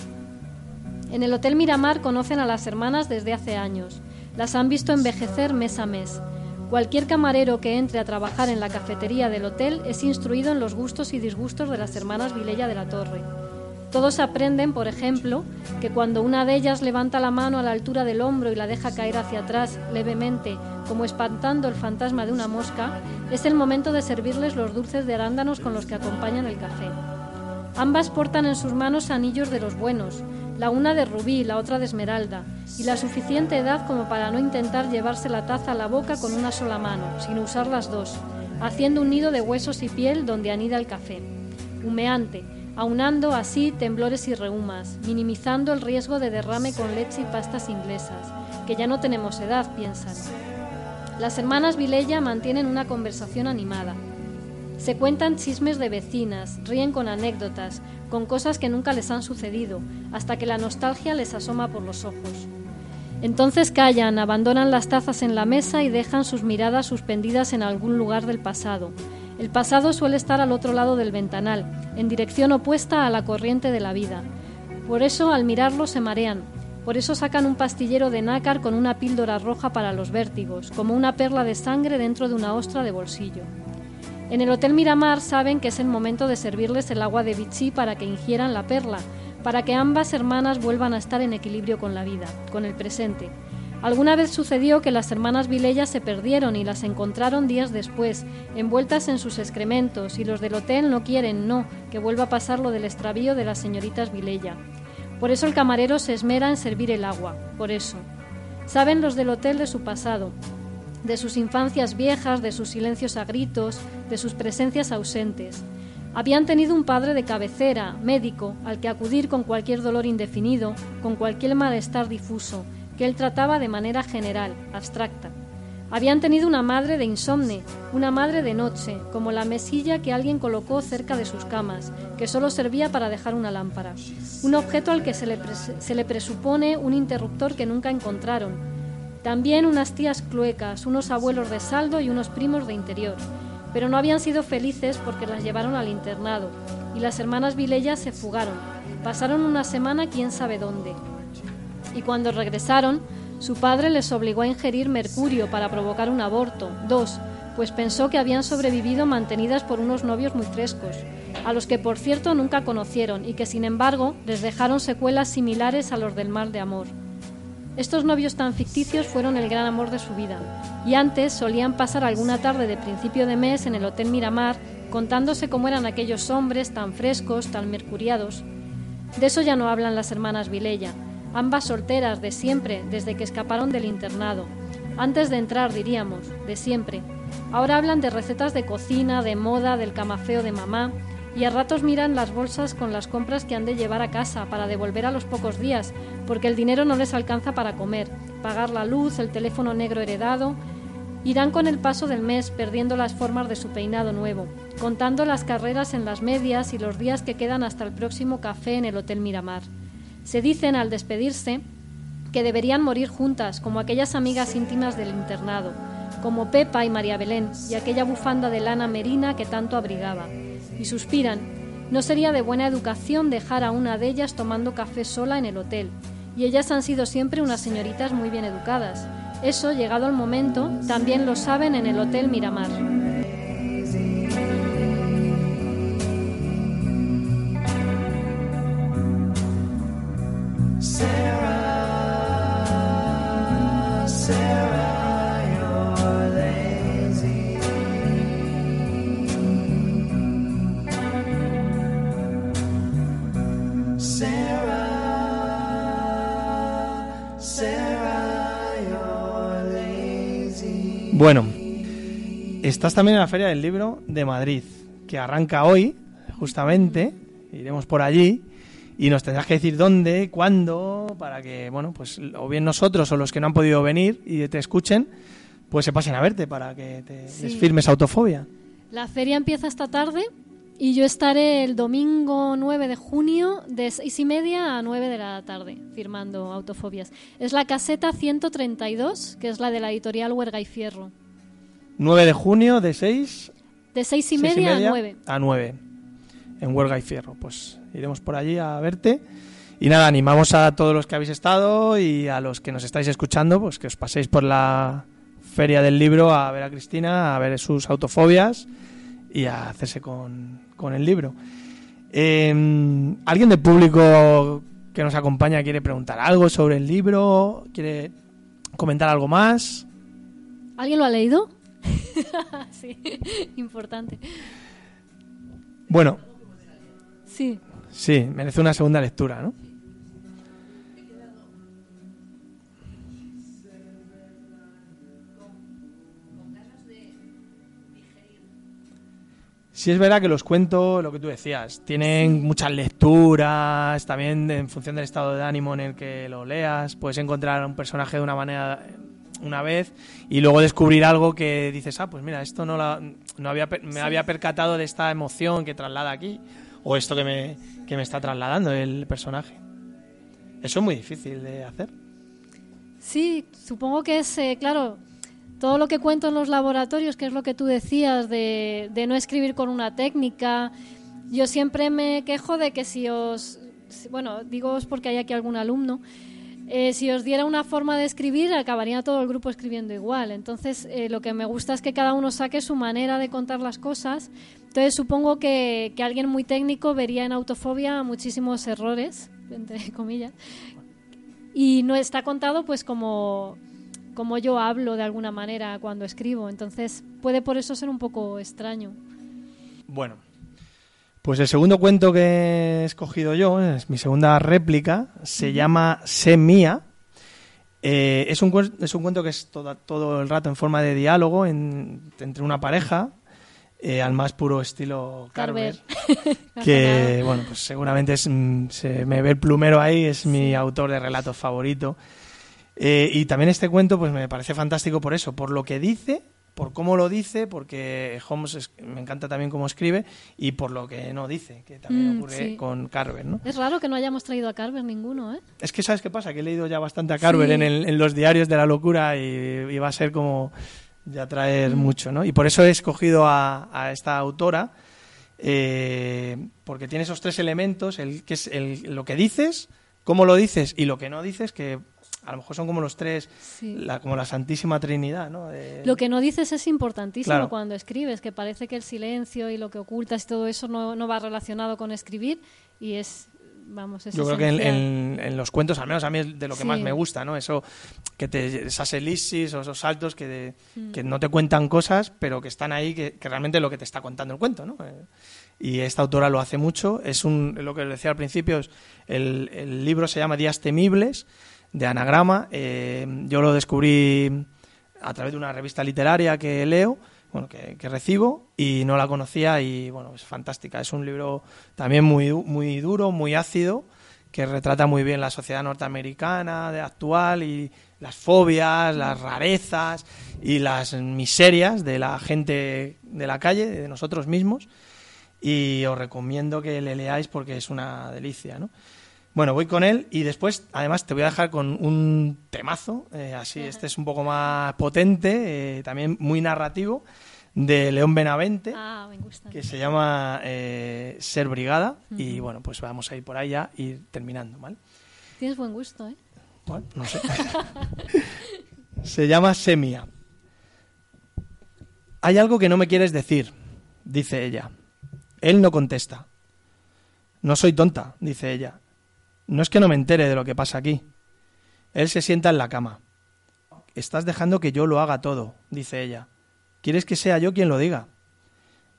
En el Hotel Miramar conocen a las hermanas desde hace años. Las han visto envejecer mes a mes. Cualquier camarero que entre a trabajar en la cafetería del hotel es instruido en los gustos y disgustos de las hermanas Vilella de la Torre. Todos aprenden, por ejemplo, que cuando una de ellas levanta la mano a la altura del hombro y la deja caer hacia atrás levemente, como espantando el fantasma de una mosca, es el momento de servirles los dulces de arándanos con los que acompañan el café. Ambas portan en sus manos anillos de los buenos, la una de rubí, la otra de esmeralda, y la suficiente edad como para no intentar llevarse la taza a la boca con una sola mano, sino usar las dos, haciendo un nido de huesos y piel donde anida el café. Humeante, aunando así temblores y reumas, minimizando el riesgo de derrame con leche y pastas inglesas, que ya no tenemos edad, piensan. Las hermanas Vilella mantienen una conversación animada. Se cuentan chismes de vecinas, ríen con anécdotas, con cosas que nunca les han sucedido, hasta que la nostalgia les asoma por los ojos. Entonces callan, abandonan las tazas en la mesa y dejan sus miradas suspendidas en algún lugar del pasado. El pasado suele estar al otro lado del ventanal, en dirección opuesta a la corriente de la vida. Por eso, al mirarlo, se marean. Por eso sacan un pastillero de nácar con una píldora roja para los vértigos, como una perla de sangre dentro de una ostra de bolsillo. En el Hotel Miramar saben que es el momento de servirles el agua de Vichy para que ingieran la perla, para que ambas hermanas vuelvan a estar en equilibrio con la vida, con el presente. Alguna vez sucedió que las hermanas Vilella se perdieron y las encontraron días después, envueltas en sus excrementos, y los del hotel no quieren, no, que vuelva a pasar lo del extravío de las señoritas Vilella. Por eso el camarero se esmera en servir el agua, por eso. Saben los del hotel de su pasado, de sus infancias viejas, de sus silencios a gritos, de sus presencias ausentes. Habían tenido un padre de cabecera, médico, al que acudir con cualquier dolor indefinido, con cualquier malestar difuso, que él trataba de manera general, abstracta. Habían tenido una madre de insomne, una madre de noche, como la mesilla que alguien colocó cerca de sus camas, que solo servía para dejar una lámpara. Un objeto al que se le, se le presupone un interruptor que nunca encontraron. También unas tías cluecas, unos abuelos de saldo y unos primos de interior. Pero no habían sido felices porque las llevaron al internado, y las hermanas Vilella se fugaron. Pasaron una semana quién sabe dónde y cuando regresaron, su padre les obligó a ingerir mercurio para provocar un aborto. Dos, pues pensó que habían sobrevivido mantenidas por unos novios muy frescos, a los que por cierto nunca conocieron y que sin embargo les dejaron secuelas similares a los del mal de amor. Estos novios tan ficticios fueron el gran amor de su vida, y antes solían pasar alguna tarde de principio de mes en el Hotel Miramar contándose cómo eran aquellos hombres tan frescos, tan mercuriados. De eso ya no hablan las hermanas Vilella, ambas solteras de siempre, desde que escaparon del internado. Antes de entrar, diríamos, de siempre. Ahora hablan de recetas de cocina, de moda, del camafeo de mamá, y a ratos miran las bolsas con las compras que han de llevar a casa para devolver a los pocos días, porque el dinero no les alcanza para comer, pagar la luz, el teléfono negro heredado. Irán con el paso del mes perdiendo las formas de su peinado nuevo, contando las carreras en las medias y los días que quedan hasta el próximo café en el Hotel Miramar. Se dicen al despedirse que deberían morir juntas, como aquellas amigas íntimas del internado, como Pepa y María Belén, y aquella bufanda de lana merina que tanto abrigaba. Y suspiran, no sería de buena educación dejar a una de ellas tomando café sola en el hotel, y ellas han sido siempre unas señoritas muy bien educadas. Eso, llegado el momento, también lo saben en el Hotel Miramar. Bueno, estás también en la Feria del Libro de Madrid, que arranca hoy, justamente. Iremos por allí y nos tendrás que decir dónde, cuándo, para que, bueno, pues o bien nosotros o los que no han podido venir y te escuchen, pues se pasen a verte para que te Sí. les firmes autofobia. La feria empieza esta tarde y yo estaré el domingo 9 de junio de seis y media a 9 de la tarde firmando autofobias. Es la caseta 132, que es la de la editorial Huerga y Fierro. 9 de junio de 6 De seis y, seis media, a 9. a 9 en Huelga y Fierro. Pues iremos por allí a verte. Y nada, animamos a todos los que habéis estado y a los que nos estáis escuchando, pues que os paséis por la Feria del Libro a ver a Cristina, a ver sus autofobias y a hacerse con, con el libro. Eh, ¿Alguien del público que nos acompaña quiere preguntar algo sobre el libro? ¿Quiere comentar algo más? ¿Alguien lo ha leído? *laughs* sí, importante. Bueno, Sí, sí, merece una segunda lectura, ¿no? Sí es verdad que los cuentos, lo que tú decías, tienen muchas lecturas, también en función del estado de ánimo en el que lo leas, puedes encontrar a un personaje de una manera una vez y luego descubrir algo que dices, ah, pues mira, esto no, la- no había, me había percatado de esta emoción que traslada aquí, o esto que me, que me está trasladando el personaje. Eso es muy difícil de hacer. Sí, supongo que es, eh, claro, todo lo que cuento en los laboratorios, que es lo que tú decías, de, no escribir con una técnica. Yo siempre me quejo de que si os, bueno, digo porque hay aquí algún alumno, eh, si os diera una forma de escribir, acabaría todo el grupo escribiendo igual. Entonces, eh, lo que me gusta es que cada uno saque su manera de contar las cosas. Entonces, supongo que, que alguien muy técnico vería en autofobia muchísimos errores, *laughs* entre comillas, y no está contado pues como, como yo hablo de alguna manera cuando escribo. Entonces, puede por eso ser un poco extraño. Bueno, pues el segundo cuento que he escogido yo, es mi segunda réplica, se llama Sé Mía. Eh, es, un, es un cuento que es toda- todo el rato en forma de diálogo en- entre una pareja, eh, al más puro estilo Carver. Carver. *laughs* que *laughs* bueno, pues seguramente es, mm, se me ve el plumero ahí, es mi autor de relatos favorito. Eh, y también este cuento pues me parece fantástico por eso, por lo que dice, por cómo lo dice, porque Holmes es- me encanta también cómo escribe y por lo que no dice, que también Mm, ocurre sí. con Carver, ¿no? Es raro que no hayamos traído a Carver ninguno, ¿eh? Es que sabes qué pasa, que he leído ya bastante a Carver Sí. en, el- en los diarios de la locura y, y va a ser como ya traer Mm. mucho, ¿no? Y por eso he escogido a, a esta autora, eh, porque tiene esos tres elementos, el que es el- lo que dices, cómo lo dices y lo que no dices, que a lo mejor son como los tres, Sí. la, como la Santísima Trinidad, ¿no? Lo que no dices es importantísimo Claro. cuando escribes, que parece que el silencio y lo que ocultas y todo eso no, no va relacionado con escribir y es, vamos, es Yo creo que en, en- en los cuentos, al menos a mí es de lo que Sí. más me gusta, ¿no? Eso, que te, esas elipsis o esos saltos que, de- Mm. que no te cuentan cosas, pero que están ahí, que, que realmente es lo que te está contando el cuento, ¿no? Eh, y esta autora lo hace mucho. Es un, lo que decía al principio, es el, el libro se llama Días Temibles, de Anagrama. Eh, yo lo descubrí a través de una revista literaria que leo, bueno, que, que recibo, y no la conocía y, bueno, es fantástica. Es un libro también muy, muy duro, muy ácido, que retrata muy bien la sociedad norteamericana de actual y las fobias, las rarezas y las miserias de la gente de la calle, de nosotros mismos. Y os recomiendo que le leáis porque es una delicia, ¿no? Bueno, voy con él y después, además, te voy a dejar con un temazo, eh, así, este es un poco más potente, eh, también muy narrativo, de León Benavente, Ah, me gusta. que se llama eh, Ser Brigada. Y bueno, pues vamos a ir por ahí ya y terminando, ¿vale? Tienes buen gusto, ¿eh? Bueno, no sé. *laughs* se llama Semia. Hay algo que no me quieres decir, dice ella. Él no contesta. No soy tonta, dice ella. No es que no me entere de lo que pasa aquí. Él se sienta en la cama. Estás dejando que yo lo haga todo, dice ella. ¿Quieres que sea yo quien lo diga?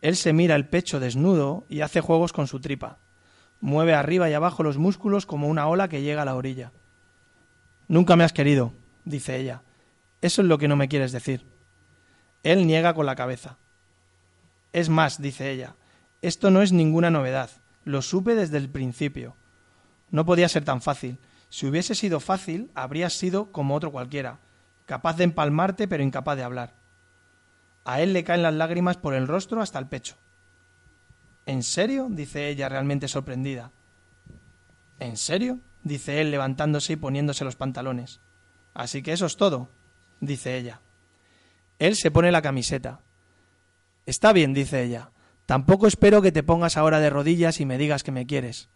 Él se mira el pecho desnudo y hace juegos con su tripa. Mueve arriba y abajo los músculos como una ola que llega a la orilla. Nunca me has querido, dice ella. Eso es lo que no me quieres decir. Él niega con la cabeza. Es más, dice ella, esto no es ninguna novedad. Lo supe desde el principio. No podía ser tan fácil. Si hubiese sido fácil, habrías sido como otro cualquiera, capaz de empalmarte pero incapaz de hablar. A él le caen las lágrimas por el rostro hasta el pecho. ¿En serio? dice ella realmente sorprendida. ¿En serio? dice él levantándose y poniéndose los pantalones. Así que eso es todo, dice ella. Él se pone la camiseta. Está bien, dice ella. Tampoco espero que te pongas ahora de rodillas y me digas que me quieres.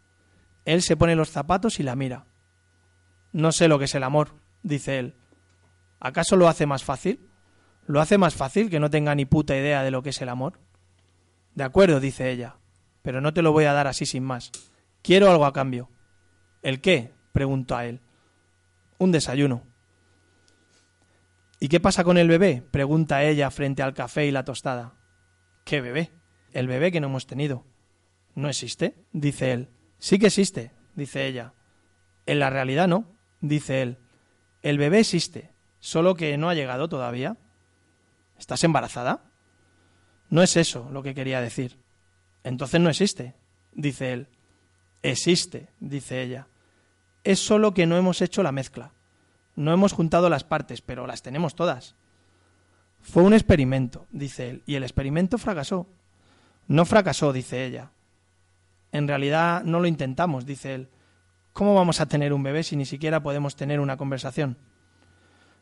Él se pone los zapatos y la mira. No sé lo que es el amor, dice él. ¿Acaso lo hace más fácil? ¿Lo hace más fácil que no tenga ni puta idea de lo que es el amor? De acuerdo, dice ella, pero no te lo voy a dar así sin más. Quiero algo a cambio. ¿El qué? preguntó a él. Un desayuno. ¿Y qué pasa con el bebé? pregunta ella frente al café y la tostada. ¿Qué bebé? El bebé que no hemos tenido. ¿No existe? dice él. Sí que existe, dice ella. En la realidad no, dice él. El bebé existe, solo que no ha llegado todavía. ¿Estás embarazada? No es eso lo que quería decir. Entonces no existe, dice él. Existe, dice ella. Es solo que no hemos hecho la mezcla. No hemos juntado las partes, pero las tenemos todas. Fue un experimento, dice él, y el experimento fracasó. No fracasó, dice ella. En realidad no lo intentamos, dice él. ¿Cómo vamos a tener un bebé si ni siquiera podemos tener una conversación?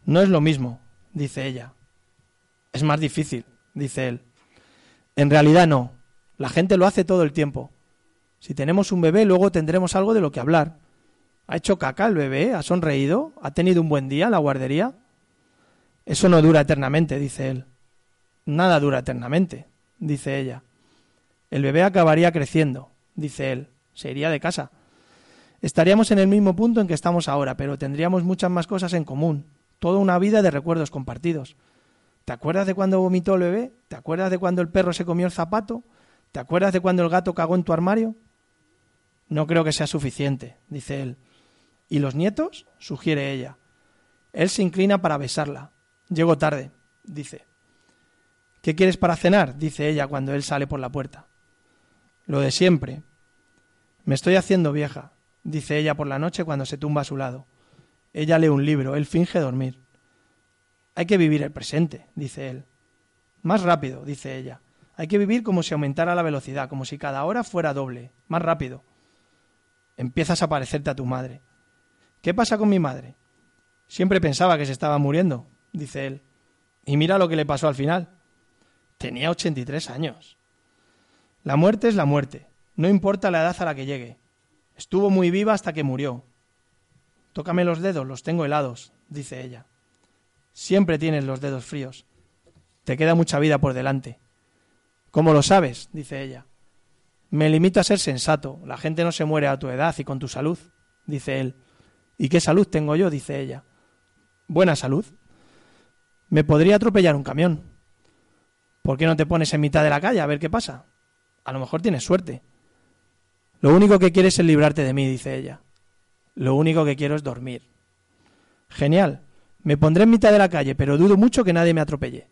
No es lo mismo, dice ella. Es más difícil, dice él. En realidad no. La gente lo hace todo el tiempo. Si tenemos un bebé, luego tendremos algo de lo que hablar. ¿Ha hecho caca el bebé? ¿Ha sonreído? ¿Ha tenido un buen día en la guardería? Eso no dura eternamente, dice él. Nada dura eternamente, dice ella. El bebé acabaría creciendo, dice él. Se iría de casa. Estaríamos en el mismo punto en que estamos ahora, pero tendríamos muchas más cosas en común. Toda una vida de recuerdos compartidos. ¿Te acuerdas de cuando vomitó el bebé? ¿Te acuerdas de cuando el perro se comió el zapato? ¿Te acuerdas de cuando el gato cagó en tu armario? No creo que sea suficiente, dice él. ¿Y los nietos? sugiere ella. Él se inclina para besarla. Llego tarde, dice. ¿Qué quieres para cenar? dice ella cuando él sale por la puerta. Lo de siempre. Me estoy haciendo vieja, dice ella por la noche cuando se tumba a su lado. Ella lee un libro, él finge dormir. Hay que vivir el presente, dice él. Más rápido, dice ella. Hay que vivir como si aumentara la velocidad, como si cada hora fuera doble. Más rápido. Empiezas a parecerte a tu madre. ¿Qué pasa con mi madre? Siempre pensaba que se estaba muriendo, dice él. Y mira lo que le pasó al final. Tenía 83 años. La muerte es la muerte, no importa la edad a la que llegue. Estuvo muy viva hasta que murió. Tócame los dedos, los tengo helados, dice ella. Siempre tienes los dedos fríos. Te queda mucha vida por delante. ¿Cómo lo sabes? dice ella. Me limito a ser sensato. La gente no se muere a tu edad y con tu salud, dice él. ¿Y qué salud tengo yo? dice ella. Buena salud. Me podría atropellar un camión. ¿Por qué no te pones en mitad de la calle a ver qué pasa? A lo mejor tienes suerte. Lo único que quieres es librarte de mí, dice ella. Lo único que quiero es dormir. Genial. Me pondré en mitad de la calle, pero dudo mucho que nadie me atropelle.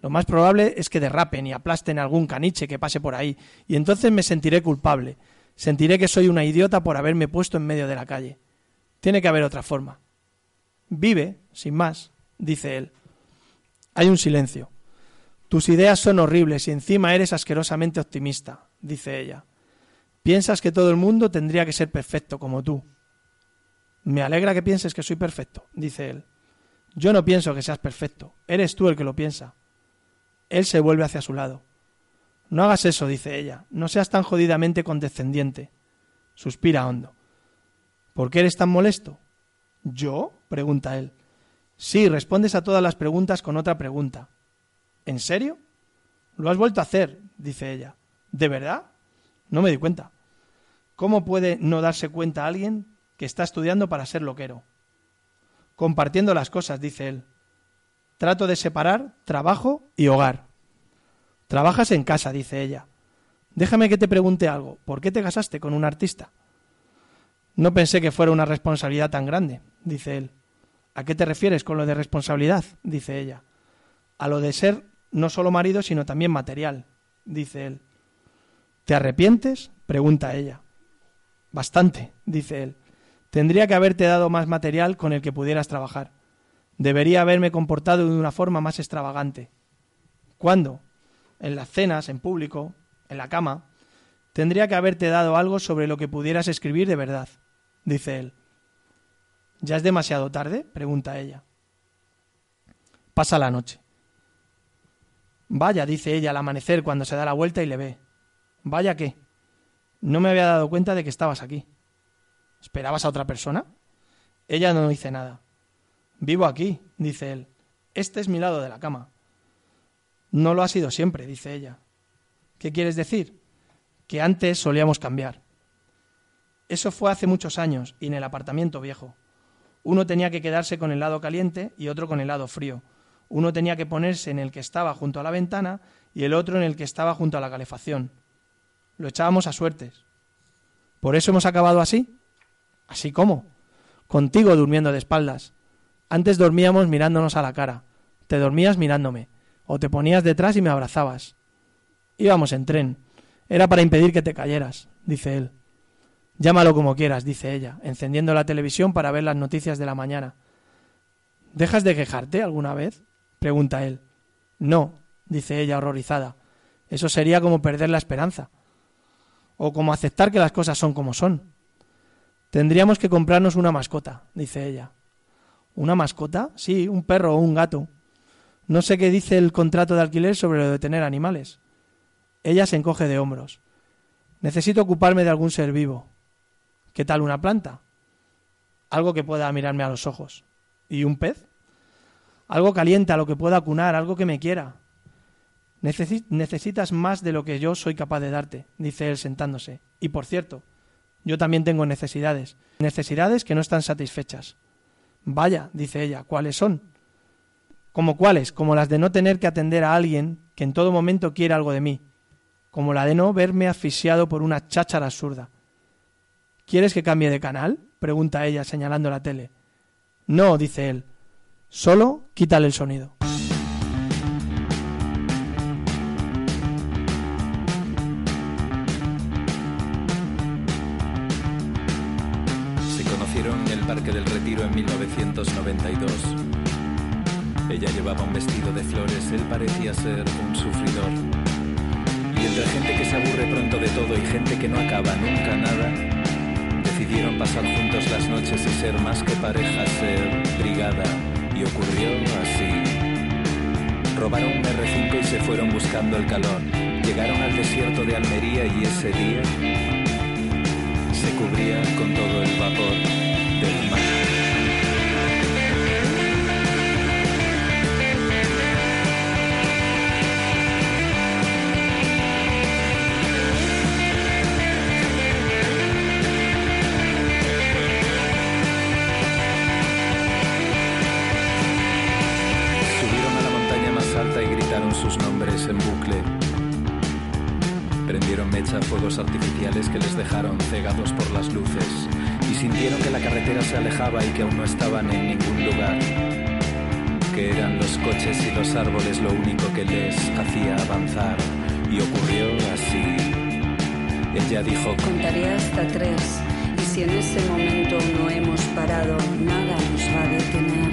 Lo más probable es que derrapen y aplasten algún caniche que pase por ahí, y entonces me sentiré culpable. Sentiré que soy una idiota por haberme puesto en medio de la calle. Tiene que haber otra forma. Vive, sin más, dice él. Hay un silencio. Tus ideas son horribles y encima eres asquerosamente optimista, dice ella. Piensas que todo el mundo tendría que ser perfecto como tú. Me alegra que pienses que soy perfecto, dice él. Yo no pienso que seas perfecto, eres tú el que lo piensa. Él se vuelve hacia su lado. No hagas eso, dice ella, no seas tan jodidamente condescendiente. Suspira hondo. ¿Por qué eres tan molesto? ¿Yo? pregunta él. Sí, respondes a todas las preguntas con otra pregunta. ¿En serio? Lo has vuelto a hacer, dice ella. ¿De verdad? No me di cuenta. ¿Cómo puede no darse cuenta alguien que está estudiando para ser loquero? Compartiendo las cosas, dice él. Trato de separar trabajo y hogar. Trabajas en casa, dice ella. Déjame que te pregunte algo. ¿Por qué te casaste con un artista? No pensé que fuera una responsabilidad tan grande, dice él. ¿A qué te refieres con lo de responsabilidad? dice ella. A lo de ser no solo marido, sino también material, dice él. ¿Te arrepientes? pregunta ella. Bastante, dice él. Tendría que haberte dado más material con el que pudieras trabajar. Debería haberme comportado de una forma más extravagante. ¿Cuándo? En las cenas, en público, en la cama. Tendría que haberte dado algo sobre lo que pudieras escribir de verdad, dice él. ¿Ya es demasiado tarde? pregunta ella. Pasa la noche. Vaya, dice ella al amanecer cuando se da la vuelta y le ve. Vaya qué. No me había dado cuenta de que estabas aquí. ¿Esperabas a otra persona? Ella no dice nada. Vivo aquí, dice él. Este es mi lado de la cama. No lo ha sido siempre, dice ella. ¿Qué quieres decir? Que antes solíamos cambiar. Eso fue hace muchos años y en el apartamento viejo. Uno tenía que quedarse con el lado caliente y otro con el lado frío. Uno tenía que ponerse en el que estaba junto a la ventana y el otro en el que estaba junto a la calefacción. Lo echábamos a suertes. ¿Por eso hemos acabado así? ¿Así cómo? Contigo durmiendo de espaldas, antes dormíamos mirándonos a la cara. Te dormías mirándome. O te ponías detrás y me abrazabas. Íbamos en tren. Era para impedir que te cayeras, dice él. Llámalo como quieras, dice ella, encendiendo la televisión para ver las noticias de la mañana. ¿Dejas de quejarte alguna vez? Pregunta él. No, dice ella horrorizada. Eso sería como perder la esperanza. O como aceptar que las cosas son como son. Tendríamos que comprarnos una mascota, dice ella ¿Una mascota? Sí, un perro o un gato. No sé qué dice el contrato de alquiler sobre lo de tener animales. Ella se encoge de hombros. Necesito ocuparme de algún ser vivo. ¿Qué tal una planta? Algo que pueda mirarme a los ojos. ¿Y un pez? Algo caliente a lo que pueda acunar, algo que me quiera. Necesi- necesitas más de lo que yo soy capaz de darte, dice él sentándose. Y por cierto, yo también tengo necesidades. Necesidades que no están satisfechas. Vaya, dice ella, ¿cuáles son? ¿Como cuáles? Como las de no tener que atender a alguien que en todo momento quiere algo de mí. Como la de no verme asfixiado por una cháchara absurda. ¿Quieres que cambie de canal? pregunta ella señalando la tele. No, dice él. Solo quítale el sonido. Se conocieron en el Parque del Retiro en 1992. Ella llevaba un vestido de flores, él parecía ser un sufridor. Y entre gente que se aburre pronto de todo y gente que no acaba nunca nada, decidieron pasar juntos las noches y ser más que pareja, ser brigada. Y ocurrió así. Robaron un R5 y se fueron buscando el calor. Llegaron al desierto de Almería y ese día se cubría con todo el vapor del mar. Nombres en bucle. Prendieron mecha fuegos artificiales que les dejaron cegados por las luces y sintieron que la carretera se alejaba y que aún no estaban en ningún lugar. Que eran los coches y los árboles lo único que les hacía avanzar. Y ocurrió así. Ella dijo, Contaré hasta tres y si en ese momento no hemos parado, nada nos va a detener.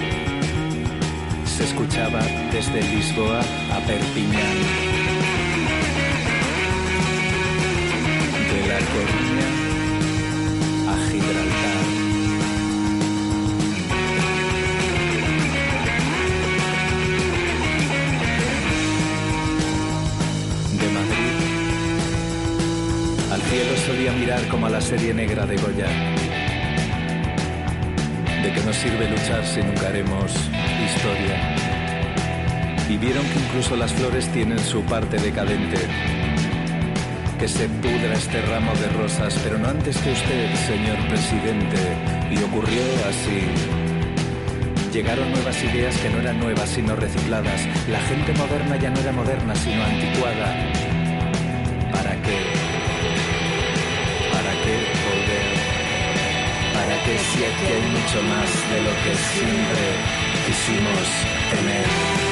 escuchaba desde Lisboa a Perpiñán. De La Coruña a Gibraltar. De Madrid al cielo solía mirar como a la serie negra de Goya. ¿De qué nos sirve luchar si nunca haremos historia? Y vieron que incluso las flores tienen su parte decadente. Que se pudra este ramo de rosas, pero no antes que usted, señor presidente. Y ocurrió así. Llegaron nuevas ideas que no eran nuevas sino recicladas. La gente moderna ya no era moderna sino anticuada. ¿Para qué? ¿Para qué poder? ¿Para qué si aquí hay mucho más de lo que siempre quisimos tener?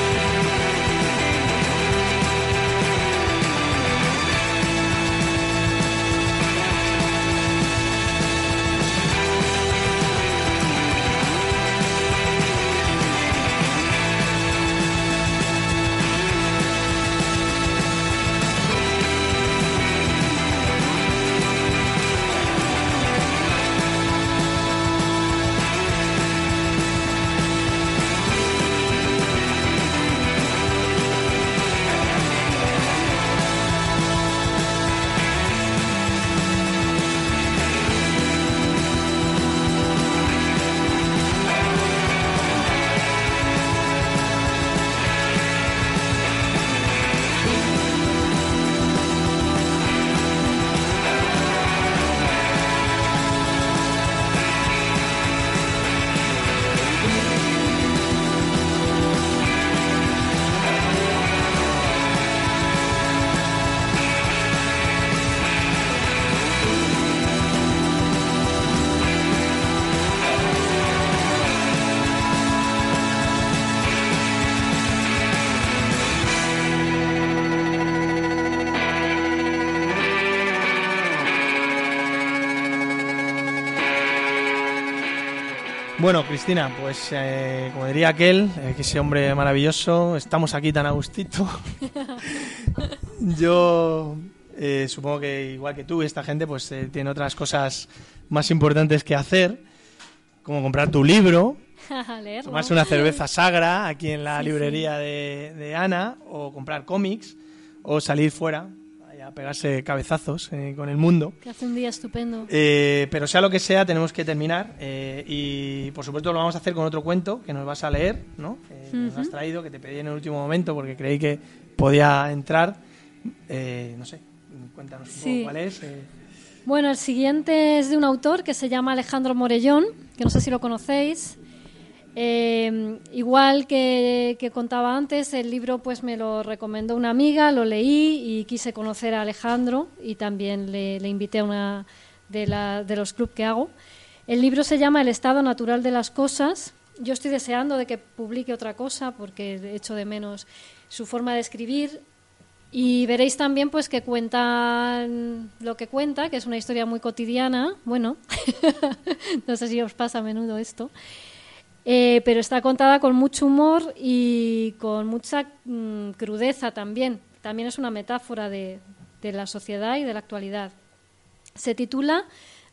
Bueno, Cristina, pues eh, como diría aquel, eh, que ese hombre maravilloso, estamos aquí tan a gustito. *laughs* Yo eh, supongo que igual que tú, esta gente pues eh, tiene otras cosas más importantes que hacer, como comprar tu libro, *laughs* tomarse una cerveza sagra aquí en la Sí, librería de, de Ana, o comprar cómics, o salir fuera a pegarse cabezazos eh, con el mundo. Que hace un día estupendo. Eh, pero sea lo que sea, tenemos que terminar. eh, y por supuesto lo vamos a hacer con otro cuento que nos vas a leer, ¿no? Que nos has traído, que te pedí en el último momento porque creí que podía entrar. No sé, cuéntanos un Sí. poco cuál es. Bueno, el siguiente es de un autor que se llama Alejandro Morellón, que no sé si lo conocéis. Eh, igual que, que contaba antes, el libro pues me lo recomendó una amiga, lo leí y quise conocer a Alejandro y también le, le invité a una de, la- de los clubs que hago. El libro se llama El estado natural de las cosas. Yo estoy deseando de que publique otra cosa porque echo de menos su forma de escribir y veréis también pues que cuentan lo que cuenta, que es una historia muy cotidiana. Bueno, *laughs* no sé si os pasa a menudo esto. Eh, pero está contada con mucho humor y con mucha mm, crudeza también. También es una metáfora de, de la sociedad y de la actualidad. Se titula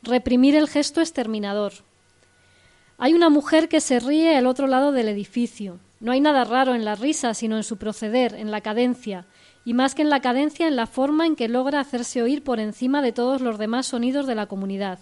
Reprimir el gesto exterminador. Hay una mujer que se ríe al otro lado del edificio. No hay nada raro en la risa, sino en su proceder, en la cadencia, y más que en la cadencia, en la forma en que logra hacerse oír por encima de todos los demás sonidos de la comunidad.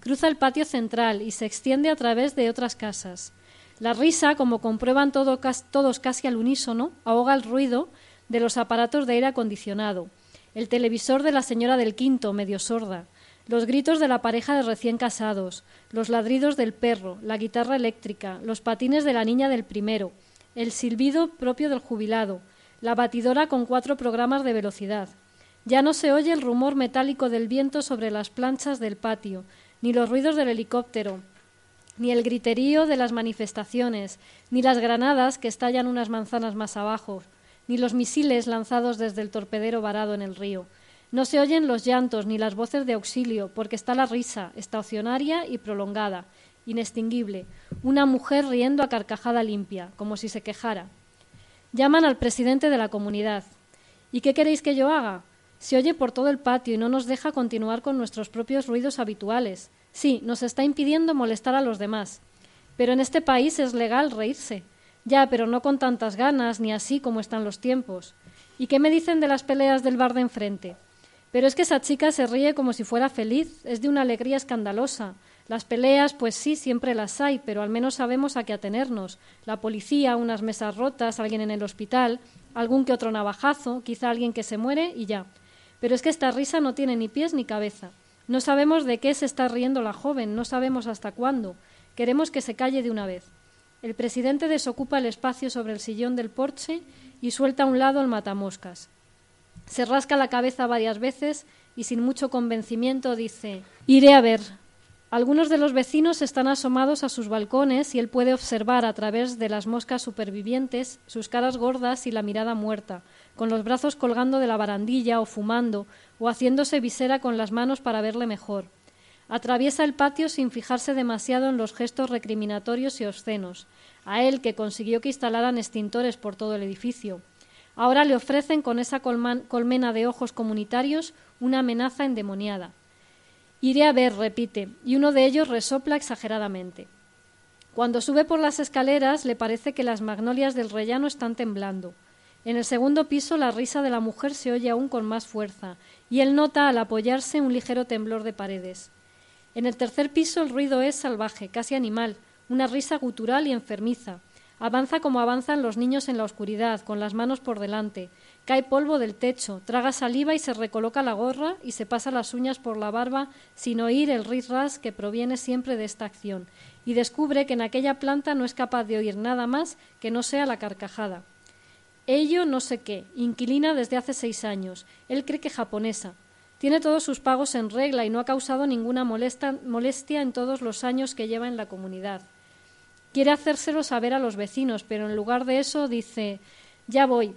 Cruza el patio central y se extiende a través de otras casas. La risa, como comprueban todos casi al unísono, ahoga el ruido de los aparatos de aire acondicionado, el televisor de la señora del quinto, medio sorda, los gritos de la pareja de recién casados, los ladridos del perro, la guitarra eléctrica, los patines de la niña del primero, el silbido propio del jubilado, la batidora con cuatro programas de velocidad. Ya no se oye el rumor metálico del viento sobre las planchas del patio, ni los ruidos del helicóptero, ni el griterío de las manifestaciones, ni las granadas que estallan unas manzanas más abajo, ni los misiles lanzados desde el torpedero varado en el río. No se oyen los llantos ni las voces de auxilio, porque está la risa, estacionaria y prolongada, inextinguible, una mujer riendo a carcajada limpia, como si se quejara. Llaman al presidente de la comunidad. ¿Y qué queréis que yo haga? Se oye por todo el patio y no nos deja continuar con nuestros propios ruidos habituales. Sí, nos está impidiendo molestar a los demás. Pero en este país es legal reírse. Ya, pero no con tantas ganas ni así como están los tiempos. ¿Y qué me dicen de las peleas del bar de enfrente? Pero es que esa chica se ríe como si fuera feliz, es de una alegría escandalosa. Las peleas, pues sí, siempre las hay, pero al menos sabemos a qué atenernos. La policía, unas mesas rotas, alguien en el hospital, algún que otro navajazo, quizá alguien que se muere y ya. Pero es que esta risa no tiene ni pies ni cabeza. No sabemos de qué se está riendo la joven, no sabemos hasta cuándo. Queremos que se calle de una vez. El presidente desocupa el espacio sobre el sillón del porche y suelta a un lado el matamoscas. Se rasca la cabeza varias veces y sin mucho convencimiento dice Iré a ver. Algunos de los vecinos están asomados a sus balcones y él puede observar a través de las moscas supervivientes sus caras gordas y la mirada muerta, con los brazos colgando de la barandilla o fumando o haciéndose visera con las manos para verle mejor. Atraviesa el patio sin fijarse demasiado en los gestos recriminatorios y obscenos, a él que consiguió que instalaran extintores por todo el edificio. Ahora le ofrecen con esa colmena de ojos comunitarios una amenaza endemoniada. Iré a ver, repite, y uno de ellos resopla exageradamente. Cuando sube por las escaleras le parece que las magnolias del rellano están temblando. En el segundo piso la risa de la mujer se oye aún con más fuerza, y él nota al apoyarse un ligero temblor de paredes. En el tercer piso el ruido es salvaje, casi animal, una risa gutural y enfermiza. Avanza como avanzan los niños en la oscuridad, con las manos por delante. Cae polvo del techo, traga saliva y se recoloca la gorra y se pasa las uñas por la barba sin oír el ris-ras que proviene siempre de esta acción, y descubre que en aquella planta no es capaz de oír nada más que no sea la carcajada. Ello no sé qué, inquilina desde hace seis años. Él cree que japonesa. Tiene todos sus pagos en regla y no ha causado ninguna molestia en todos los años que lleva en la comunidad. Quiere hacérselo saber a los vecinos, pero en lugar de eso dice Ya voy.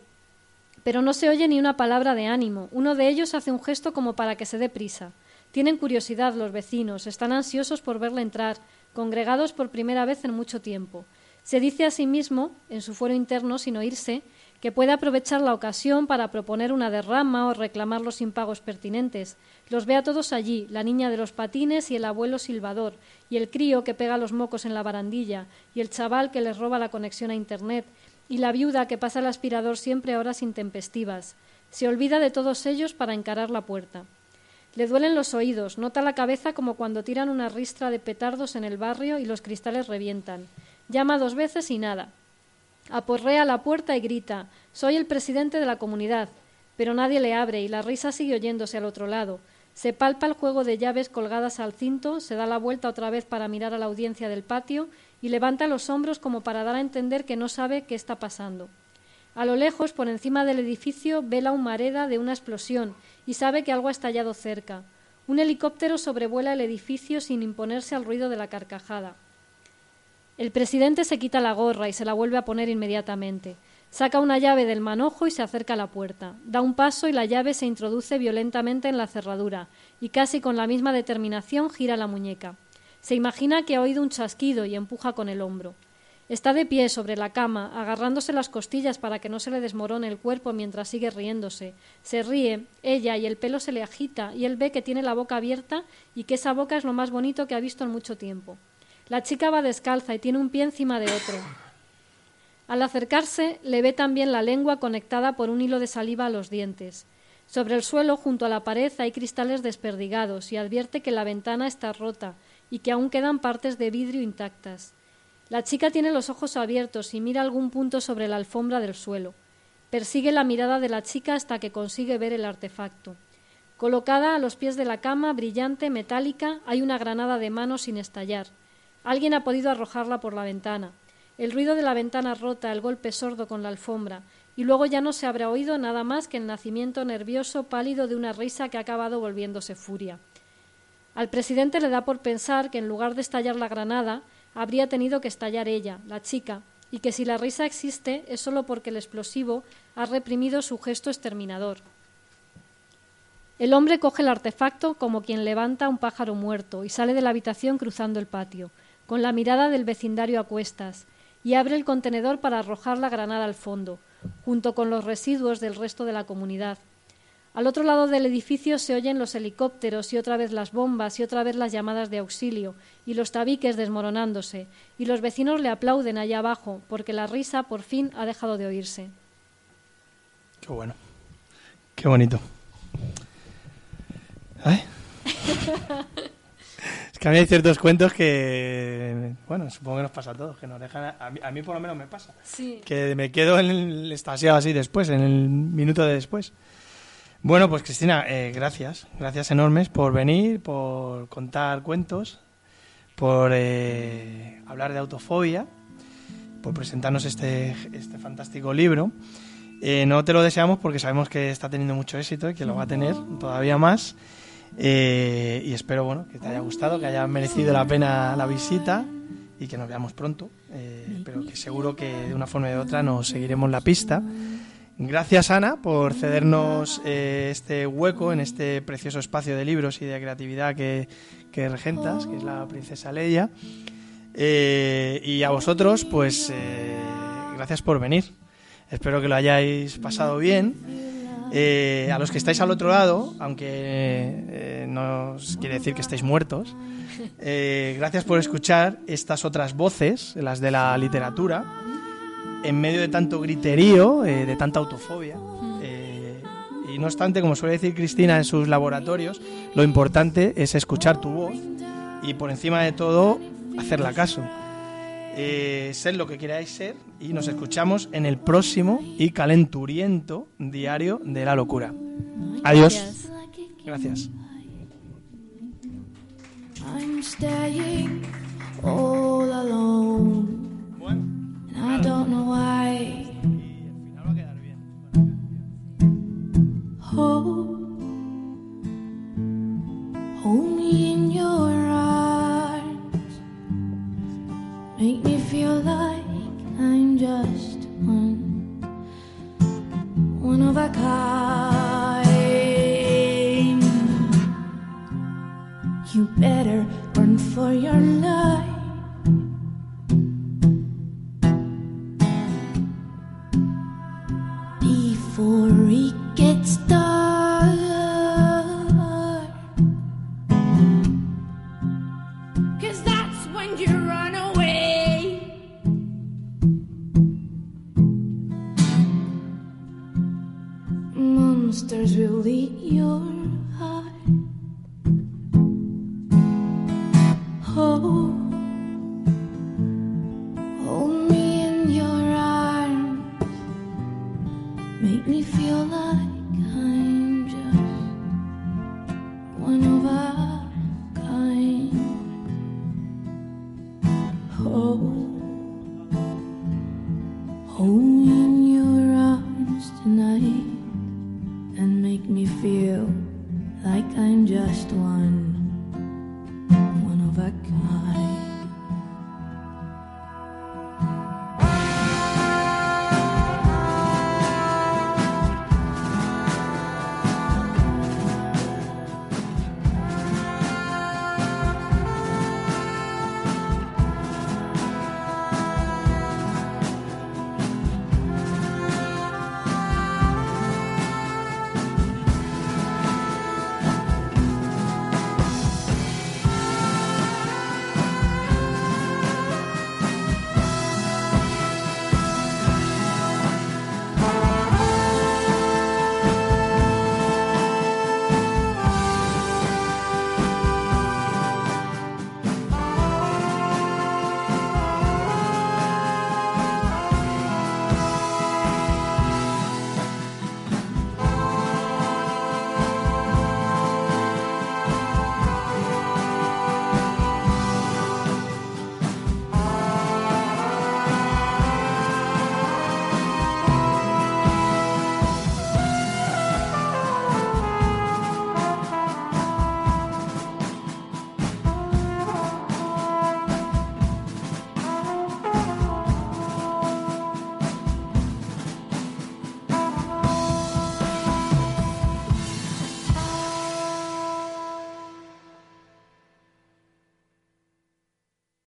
Pero no se oye ni una palabra de ánimo. Uno de ellos hace un gesto como para que se dé prisa. Tienen curiosidad los vecinos, están ansiosos por verle entrar. congregados por primera vez en mucho tiempo. Se dice a sí mismo, en su fuero interno sin oírse, que puede aprovechar la ocasión para proponer una derrama o reclamar los impagos pertinentes. Los ve a todos allí, la niña de los patines y el abuelo silbador, y el crío que pega los mocos en la barandilla, y el chaval que les roba la conexión a Internet, y la viuda que pasa el aspirador siempre a horas intempestivas. Se olvida de todos ellos para encarar la puerta. Le duelen los oídos, nota la cabeza como cuando tiran una ristra de petardos en el barrio y los cristales revientan. Llama dos veces y nada. Aporrea la puerta y grita Soy el presidente de la comunidad. Pero nadie le abre y la risa sigue oyéndose al otro lado. Se palpa el juego de llaves colgadas al cinto, se da la vuelta otra vez para mirar a la audiencia del patio y levanta los hombros como para dar a entender que no sabe qué está pasando. A lo lejos, por encima del edificio, ve la humareda de una explosión y sabe que algo ha estallado cerca. Un helicóptero sobrevuela el edificio sin imponerse al ruido de la carcajada. El presidente se quita la gorra y se la vuelve a poner inmediatamente. Saca una llave del manojo y se acerca a la puerta. Da un paso y la llave se introduce violentamente en la cerradura y casi con la misma determinación gira la muñeca. Se imagina que ha oído un chasquido y empuja con el hombro. Está de pie sobre la cama, agarrándose las costillas para que no se le desmorone el cuerpo mientras sigue riéndose. Se ríe, ella, y el pelo se le agita, y él ve que tiene la boca abierta y que esa boca es lo más bonito que ha visto en mucho tiempo. La chica va descalza y tiene un pie encima de otro. Al acercarse, le ve también la lengua conectada por un hilo de saliva a los dientes. Sobre el suelo, junto a la pared, hay cristales desperdigados y advierte que la ventana está rota y que aún quedan partes de vidrio intactas. La chica tiene los ojos abiertos y mira algún punto sobre la alfombra del suelo. Persigue la mirada de la chica hasta que consigue ver el artefacto. Colocada a los pies de la cama, brillante, metálica, hay una granada de mano sin estallar. Alguien ha podido arrojarla por la ventana. El ruido de la ventana rota, el golpe sordo con la alfombra, y luego ya no se habrá oído nada más que el nacimiento nervioso pálido de una risa que ha acabado volviéndose furia. Al presidente le da por pensar que en lugar de estallar la granada, habría tenido que estallar ella, la chica, y que si la risa existe es solo porque el explosivo ha reprimido su gesto exterminador. El hombre coge el artefacto como quien levanta un pájaro muerto y sale de la habitación cruzando el patio, con la mirada del vecindario a cuestas, y abre el contenedor para arrojar la granada al fondo, junto con los residuos del resto de la comunidad. Al otro lado del edificio se oyen los helicópteros y otra vez las bombas y otra vez las llamadas de auxilio y los tabiques desmoronándose, y los vecinos le aplauden allá abajo porque la risa por fin ha dejado de oírse. Qué bueno. Qué bonito. Ay. *laughs* que a mí hay ciertos cuentos que, bueno, supongo que nos pasa a todos, que nos dejan, a mí, a mí por lo menos me pasa, Sí. que me quedo en el estasiado así después, en el minuto de después. Bueno, pues Cristina, eh, gracias, gracias enormes por venir, por contar cuentos, por eh, hablar de autofobia, por presentarnos este, este fantástico libro. Eh, no te lo deseamos porque sabemos que está teniendo mucho éxito y que lo va a tener todavía más. Eh, y espero bueno, que te haya gustado, que haya merecido la pena la visita y que nos veamos pronto. Eh, pero que seguro que de una forma u otra nos seguiremos la pista. Gracias Ana por cedernos eh, este hueco en este precioso espacio de libros y de creatividad que, que regentas, que es la princesa Leia. Eh, y a vosotros, pues eh, gracias por venir. Espero que lo hayáis pasado bien. Eh, a los que estáis al otro lado, aunque eh, no os quiere decir que estéis muertos, eh, gracias por escuchar estas otras voces, las de la literatura, en medio de tanto griterío, de tanta autofobia. Y no obstante, como suele decir Cristina en sus laboratorios, lo importante es escuchar tu voz y por encima de todo hacerla caso. Eh, ser lo que queráis ser y nos escuchamos en el próximo y calenturiento diario de la locura. Adiós. Gracias. Just one, one of a kind. You better run for your life.